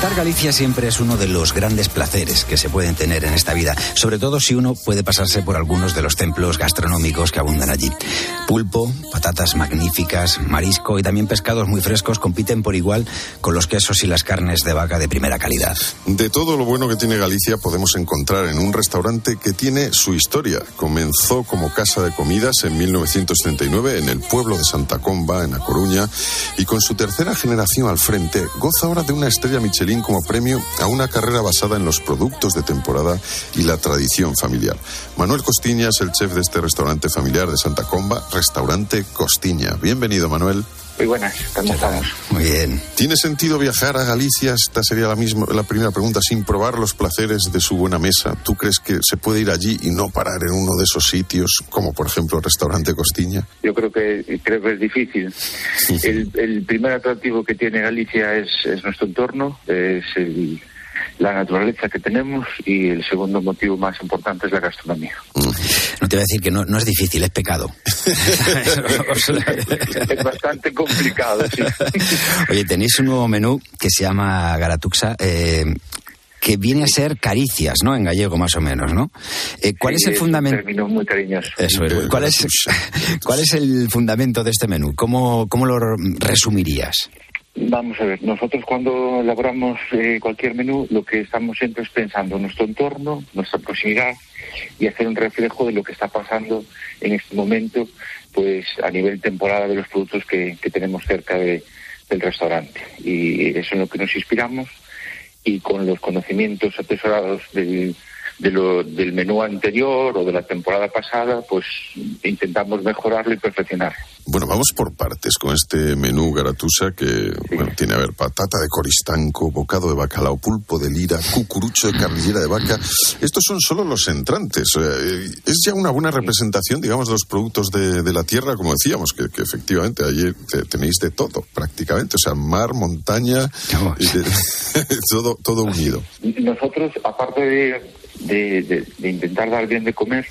Visitar Galicia siempre es uno de los grandes placeres que se pueden tener en esta vida, sobre todo si uno puede pasarse por algunos de los templos gastronómicos que abundan allí. Pulpo, patatas magníficas, marisco y también pescados muy frescos compiten por igual con los quesos y las carnes de vaca de primera calidad.
De todo lo bueno que tiene Galicia podemos encontrar en un restaurante que tiene su historia. Comenzó como casa de comidas en 1939 en el pueblo de Santa Comba, en A Coruña, y con su tercera generación al frente goza ahora de una estrella Michelin como premio a una carrera basada en los productos de temporada y la tradición familiar. Manuel Costiña es el chef de este restaurante familiar de Santa Comba, restaurante Costiña. Bienvenido, Manuel.
Muy buenas, ¿cómo estamos?
Muy bien.
¿Tiene sentido viajar a Galicia? Esta sería la, misma, la primera pregunta, sin probar los placeres de su buena mesa. ¿Tú crees que se puede ir allí y no parar en uno de esos sitios, como por ejemplo el restaurante Costiña?
Yo creo que creo que es difícil. El, el primer atractivo que tiene Galicia es, es nuestro entorno, es el- la naturaleza que tenemos y el segundo motivo más importante es la gastronomía.
No te voy a decir que no, no es difícil, es pecado.
es bastante complicado, sí.
Oye, tenéis un nuevo menú que se llama Garatuxa. eh, que viene a ser caricias, ¿no? En gallego, más o menos, ¿no? Eh, ¿Cuál
Sí,
es el
un
fundamento?
término muy cariñoso.
Eso es. ¿Cuál es, ¿Cuál es el fundamento de este menú? ¿Cómo, cómo lo resumirías?
Vamos a ver, nosotros cuando elaboramos eh, cualquier menú, lo que estamos siempre es pensando en nuestro entorno, nuestra proximidad y hacer un reflejo de lo que está pasando en este momento, pues a nivel temporada de los productos que, que tenemos cerca de- del restaurante. Y eso es lo que nos inspiramos y con los conocimientos atesorados del, de lo- del menú anterior o de la temporada pasada, pues intentamos mejorarlo y perfeccionarlo.
Bueno, vamos por partes con este menú garatusa que bueno, tiene, a ver, patata de coristanco, bocado de bacalao, pulpo de lira, cucurucho de carrillera de vaca. Estos son solo los entrantes. Eh, es ya una buena representación, digamos, de los productos de, de la tierra, como decíamos, que, que efectivamente allí te- tenéis de todo, prácticamente. O sea, mar, montaña, y de- todo, todo unido.
Nosotros, aparte de, de- de- de intentar dar bien de comer,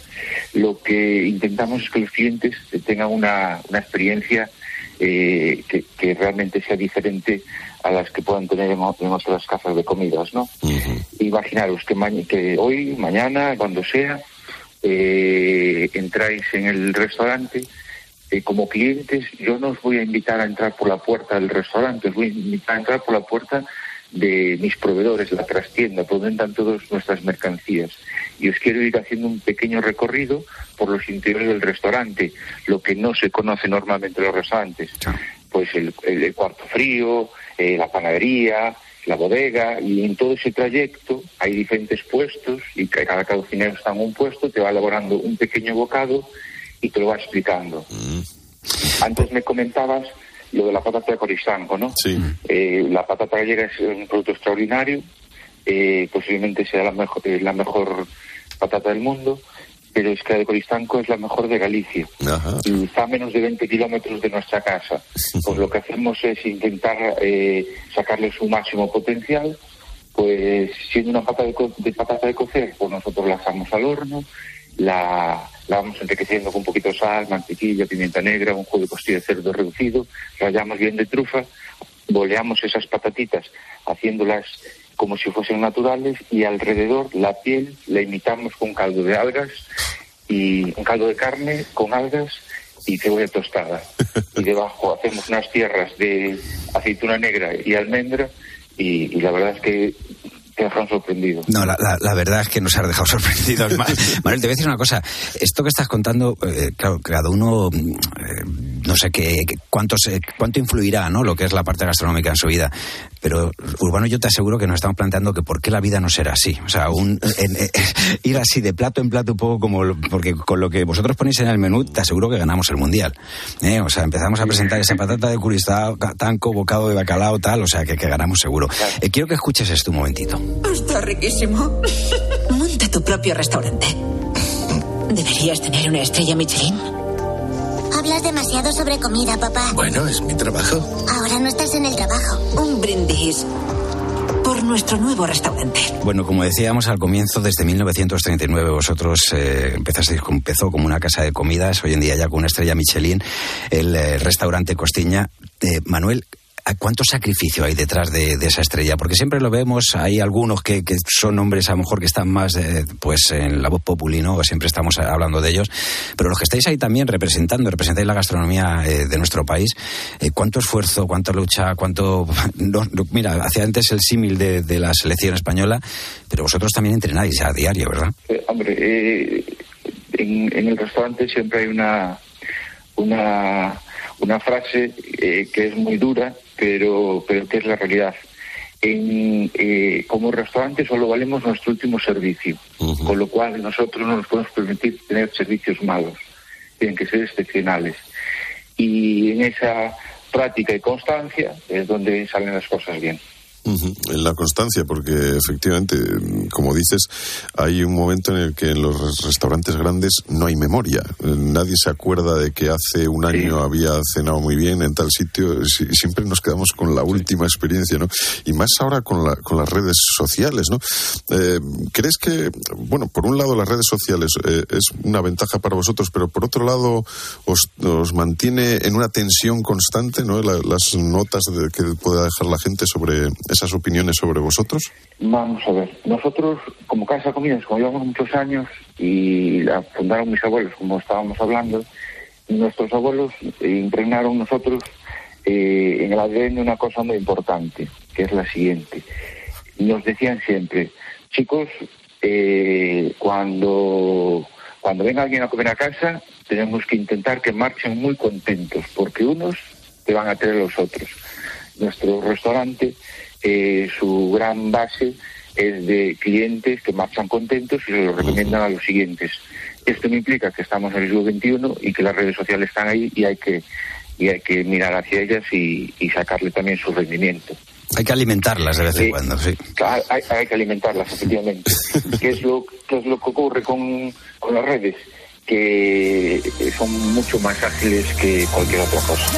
lo que intentamos es que los clientes tengan una, una experiencia eh, que, que realmente sea diferente a las que puedan tener en, en otras casas de comidas, ¿no? Imaginaros que, ma- que hoy, mañana, cuando sea, eh, entráis en el restaurante eh, como clientes, yo no os voy a invitar a entrar por la puerta del restaurante, os voy a invitar a entrar por la puerta de mis proveedores, la trastienda, por donde entran todas nuestras mercancías. Y os quiero ir haciendo un pequeño recorrido por los interiores del restaurante, lo que no se conoce normalmente en los restaurantes. Pues el, cuarto frío, eh, la panadería, la bodega, y en todo ese trayecto hay diferentes puestos, y ca- cada cocinero está en un puesto, te va elaborando un pequeño bocado y te lo va explicando. Antes me comentabas lo de la patata de coristanco, ¿no?
Sí.
Eh, la patata gallega es un producto extraordinario, eh, posiblemente sea la mejor, eh, la mejor patata del mundo, pero es que la de Coristanco es la mejor de Galicia. Y está a menos de 20 kilómetros de nuestra casa. Pues lo que hacemos es intentar eh, sacarle su máximo potencial, pues siendo una pata de, de patata de cocer, pues nosotros la asamos al horno la, la vamos enriqueciendo con un poquito de sal, mantequilla, pimienta negra, un jugo de costilla de cerdo reducido, rallamos bien de trufa, boleamos esas patatitas haciéndolas como si fuesen naturales y alrededor la piel la imitamos con caldo de algas y un caldo de carne con algas y cebolla tostada. Y debajo hacemos unas tierras de aceituna negra y almendra y, y la verdad es que te dejan sorprendido.
No, la, verdad es que nos has dejado sorprendidos. Ma- Manuel, te voy a decir una cosa. Esto que estás contando, eh, claro, cada uno, mm, eh, no sé qué, cuánto, se- cuánto influirá, ¿no? Lo que es la parte gastronómica en su vida. Pero, Urbano, yo te aseguro que nos estamos planteando que por qué la vida no será así. O sea, un, en- en- ir así de plato en plato un poco como... lo- Porque con lo que vosotros ponéis en el menú, te aseguro que ganamos el Mundial. ¿eh? O sea, empezamos a presentar esa patata de curistao, tanco, bocado de bacalao, tal, o sea, que, que ganamos seguro. Eh, quiero que escuches esto un momentito.
Está riquísimo. Monta tu propio restaurante. Deberías tener una estrella Michelin.
Hablas demasiado sobre comida, papá.
Bueno, es mi trabajo.
Ahora no estás en el trabajo.
Un brindis por nuestro nuevo restaurante.
Bueno, como decíamos al comienzo, desde 1939 vosotros eh, empezasteis, empezó como una casa de comidas, hoy en día ya con una estrella Michelin, el eh, restaurante Costiña. Eh, Manuel, ¿a ¿cuánto sacrificio hay detrás de, esa estrella? Porque siempre lo vemos, hay algunos que, son hombres a lo mejor que están más eh, pues en la voz populi, ¿no? Siempre estamos hablando de ellos, pero los que estáis ahí también representando, representáis la gastronomía eh, de nuestro país, eh, ¿cuánto esfuerzo, cuánta lucha, cuánto... no, no, mira, hacía antes el símil de, de la selección española, pero vosotros también entrenáis a diario, ¿verdad?
Hombre, en, en el restaurante siempre hay una una, frase que es muy dura, pero, pero que es la realidad. En, eh, como restaurante solo valemos nuestro último servicio, con lo cual nosotros no nos podemos permitir tener servicios malos, tienen que ser excepcionales. Y en esa práctica y constancia es donde salen las cosas bien.
En la constancia, porque efectivamente, como dices, hay un momento en el que en los res- restaurantes grandes no hay memoria. Nadie se acuerda de que hace un año había cenado muy bien en tal sitio. Si- Siempre nos quedamos con la última experiencia, ¿no? Y más ahora con, la- con las redes sociales, ¿no? Eh, ¿Crees que, bueno, por un lado las redes sociales eh, es una ventaja para vosotros, pero por otro lado os, os mantiene en una tensión constante, ¿no? La- las notas de- que pueda dejar la gente sobre esas opiniones sobre vosotros.
Vamos a ver, nosotros como Casa Comidas, como llevamos muchos años y la fundaron mis abuelos, como estábamos hablando, nuestros abuelos impregnaron nosotros eh, en el ADN una cosa muy importante, que es la siguiente. Nos decían siempre, chicos, eh, cuando, cuando venga alguien a comer a casa, tenemos que intentar que marchen muy contentos, porque unos te van a tener los otros. Nuestro restaurante, eh, su gran base es de clientes que marchan contentos y se lo recomiendan a los siguientes. Esto no implica que estamos en el siglo XXI y que las redes sociales están ahí y hay que, y hay que mirar hacia ellas y, y sacarle también su rendimiento.
Hay que alimentarlas de vez en
Sí.
cuando, sí.
Hay, hay- hay que alimentarlas, efectivamente. ¿Qué es lo, qué es lo que ocurre con, con las redes? Que son mucho más ágiles que cualquier otra cosa.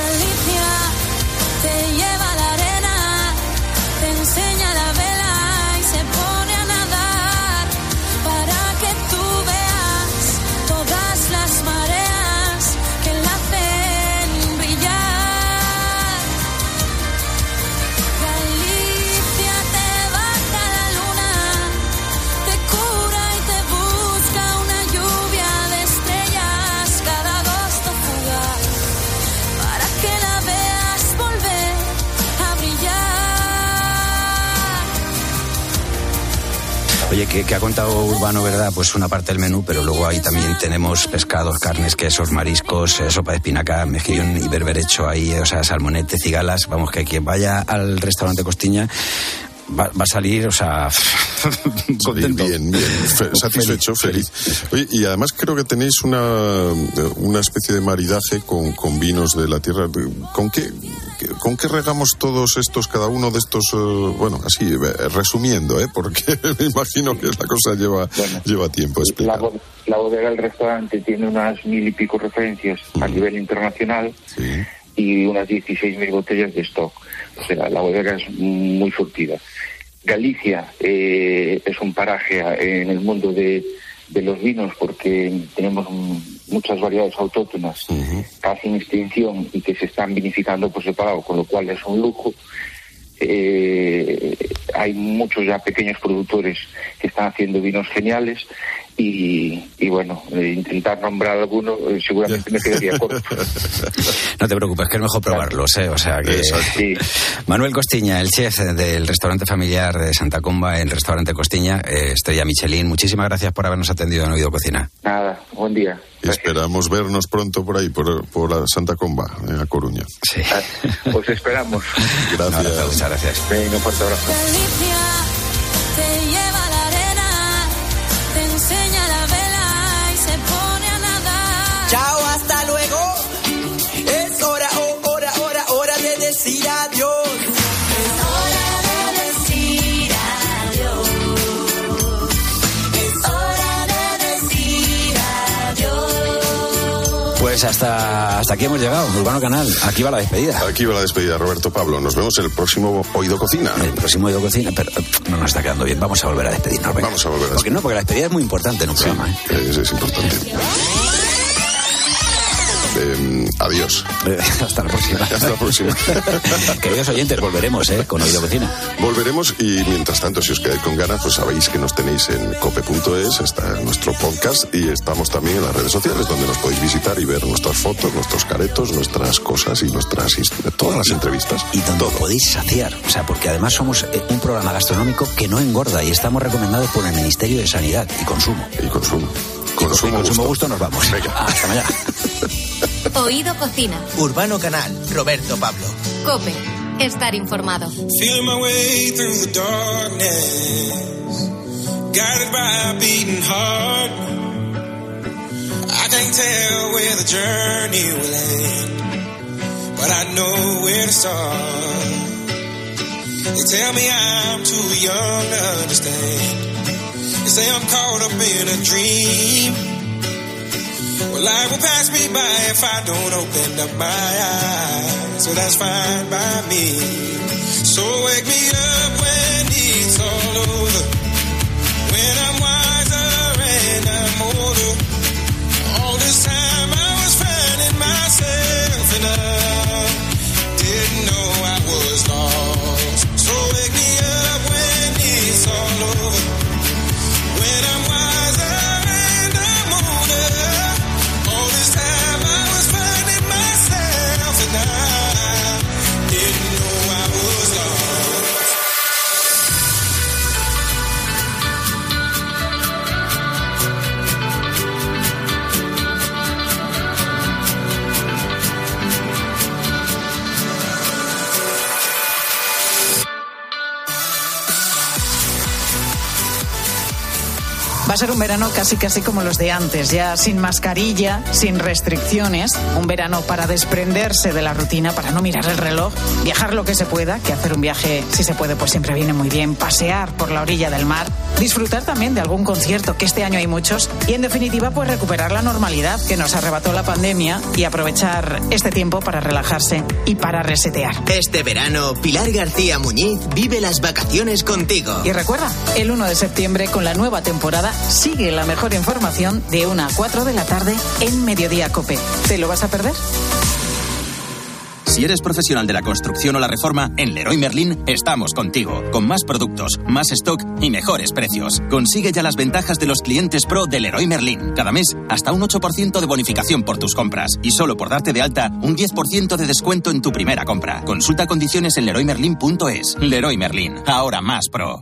Oye, que, ha contado Urbano, ¿verdad? Pues una parte del menú, pero luego ahí también tenemos pescados, carnes, quesos, mariscos, eh, sopa de espinaca, mejillón y berberecho ahí, o sea, salmonete, cigalas. Vamos, que quien vaya al restaurante Costiña va, va a salir, o sea, contento.
Bien, bien, fe- satisfecho, feliz. Oye, y además creo que tenéis una, una especie de maridaje con, con vinos de la tierra. ¿Con qué, ¿Con qué regamos todos estos, cada uno de estos, eh, bueno, así, eh, resumiendo, ¿eh? porque me imagino que la cosa lleva, lleva tiempo.
La,
explicar.
bo- la bodega del restaurante tiene unas mil y pico referencias a nivel internacional y unas 16.000 botellas de stock. O sea, la bodega es muy surtida. Galicia eh, es un paraje a- en el mundo de, de los vinos porque tenemos muchas variedades autóctonas casi en extinción y que se están vinificando por separado, con lo cual es un lujo. Eh, hay muchos ya pequeños productores que están haciendo vinos geniales y, y bueno, eh, intentar nombrar alguno eh, seguramente me quedaría corto.
No te preocupes, que es mejor probarlos, ¿eh? O sea que... Manuel Costiña, el chef del restaurante familiar de Santa Comba, el restaurante Costiña, eh, Estrella Michelin. Muchísimas gracias por habernos atendido en Oído Cocina.
Nada, buen día.
Esperamos vernos pronto por ahí, por, por la Santa Comba, en La Coruña.
Sí.
Os esperamos.
Gracias.
muchas gracias.
Venga, un fuerte abrazo.
Galicia te lleva
Pues hasta, hasta aquí hemos llegado, Urbano Canal. Aquí va la despedida.
Aquí va la despedida, Roberto Pablo. Nos vemos el próximo Oído Cocina.
El próximo Oído Cocina, pero eh, no nos está quedando bien. Vamos a volver a despedirnos. venga.
Vamos a volver a
Porque no, porque la despedida es muy importante en un programa. ¿eh?
Es, es importante. Eh, adiós.
Hasta la próxima.
Hasta la próxima.
Queridos oyentes, volveremos ¿eh? con Oído Cocina.
Volveremos y mientras tanto, si os quedáis con ganas, pues sabéis que nos tenéis en cope.es, está nuestro podcast y estamos también en las redes sociales donde nos podéis visitar y ver nuestras fotos, nuestros caretos, nuestras cosas y nuestras todas las entrevistas.
Y donde podéis saciar. O sea, porque además somos eh, un programa gastronómico que no engorda y estamos recomendados por el Ministerio de Sanidad y Consumo.
Y consumo.
Consumo, consumo gusto. nos vamos. Hasta mañana.
Oído Cocina.
Urbano Canal, Roberto Pablo.
Cope. Estar informado.
Feeling my way through the darkness, guided by a beating heart. I can't tell where the journey will end, but I know where to start. They tell me I'm too young to understand. They say I'm caught up in a dream. Well, life will pass me by if I don't open up my eyes. So that's fine by me. So wake me up when it's all over. When I'm wiser and I'm older.
Ser un verano casi casi como los de antes, ya sin mascarilla, sin restricciones, un verano para desprenderse de la rutina, para no mirar el reloj, viajar lo que se pueda, que hacer un viaje si se puede pues siempre viene muy bien, pasear por la orilla del mar, disfrutar también de algún concierto, que este año hay muchos, y en definitiva pues recuperar la normalidad que nos arrebató la pandemia y aprovechar este tiempo para relajarse y para resetear.
Este verano, Pilar García Muñiz vive las vacaciones contigo.
Y recuerda, el 1 de septiembre con la nueva temporada sigue la mejor información de 1 a 4 de la tarde en Mediodía Cope. ¿Te lo vas a perder?
Si eres profesional de la construcción o la reforma, en Leroy Merlin estamos contigo, con más productos, más stock y mejores precios. Consigue ya las ventajas de los clientes pro de Leroy Merlin. Cada mes, hasta un 8% de bonificación por tus compras. Y solo por darte de alta, un 10% de descuento en tu primera compra. Consulta condiciones en leroymerlin.es. Leroy Merlin, ahora más pro.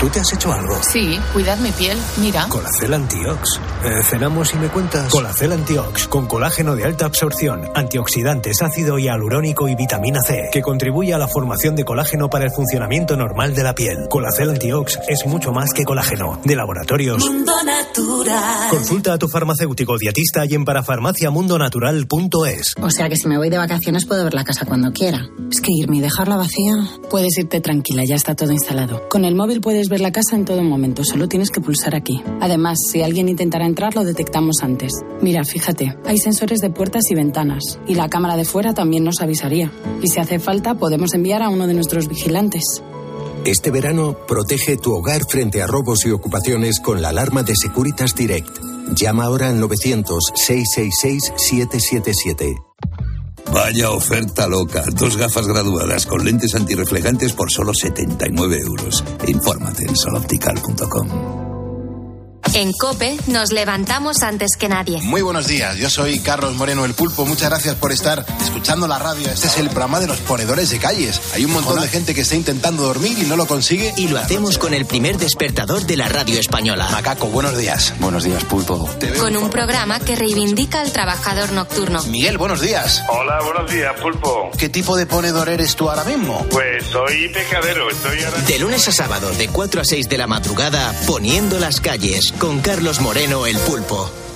¿Tú te has hecho algo?
Sí, cuidad mi piel. Mira.
Colacel Antiox. Eh, cenamos y me cuentas. Colacel Antiox, con colágeno de alta absorción, antioxidantes, ácido hialurónico y vitamina C, que contribuye a la formación de colágeno para el funcionamiento normal de la piel. Colacel Antiox es mucho más que colágeno. De laboratorios.
Mundo Natural.
Consulta a tu farmacéutico dietista y en parafarmaciamundonatural.es.
O sea que si me voy de vacaciones puedo ver la casa cuando quiera. Es que irme y dejarla vacía. Puedes irte tranquila, ya está todo instalado. Con el móvil puedes Puedes ver la casa en todo momento, solo tienes que pulsar aquí. Además, si alguien intentara entrar, lo detectamos antes. Mira, fíjate, hay sensores de puertas y ventanas, y la cámara de fuera también nos avisaría. Y si hace falta, podemos enviar a uno de nuestros vigilantes.
Este verano, protege tu hogar frente a robos y ocupaciones con la alarma de Securitas Direct. Llama ahora al 900-666-777.
Vaya oferta loca. Dos gafas graduadas con lentes antirreflejantes por solo 79 euros. Infórmate en soloptical.com.
En Cope nos levantamos antes que nadie.
Muy buenos días, yo soy Carlos Moreno el Pulpo. Muchas gracias por estar escuchando la radio. Este es el programa de los ponedores de calles. Hay un montón de gente que está intentando dormir y no lo consigue.
Y lo hacemos con el primer despertador de la radio española.
Macaco, buenos días.
Buenos días, Pulpo.
Con un programa que reivindica al trabajador nocturno.
Miguel, buenos días.
Hola, buenos días, Pulpo.
¿Qué tipo de ponedor eres tú ahora mismo?
Pues soy pescadero, estoy ahora...
De lunes a sábado, de 4 a 6 de la madrugada, poniendo las calles, con Carlos Moreno el Pulpo.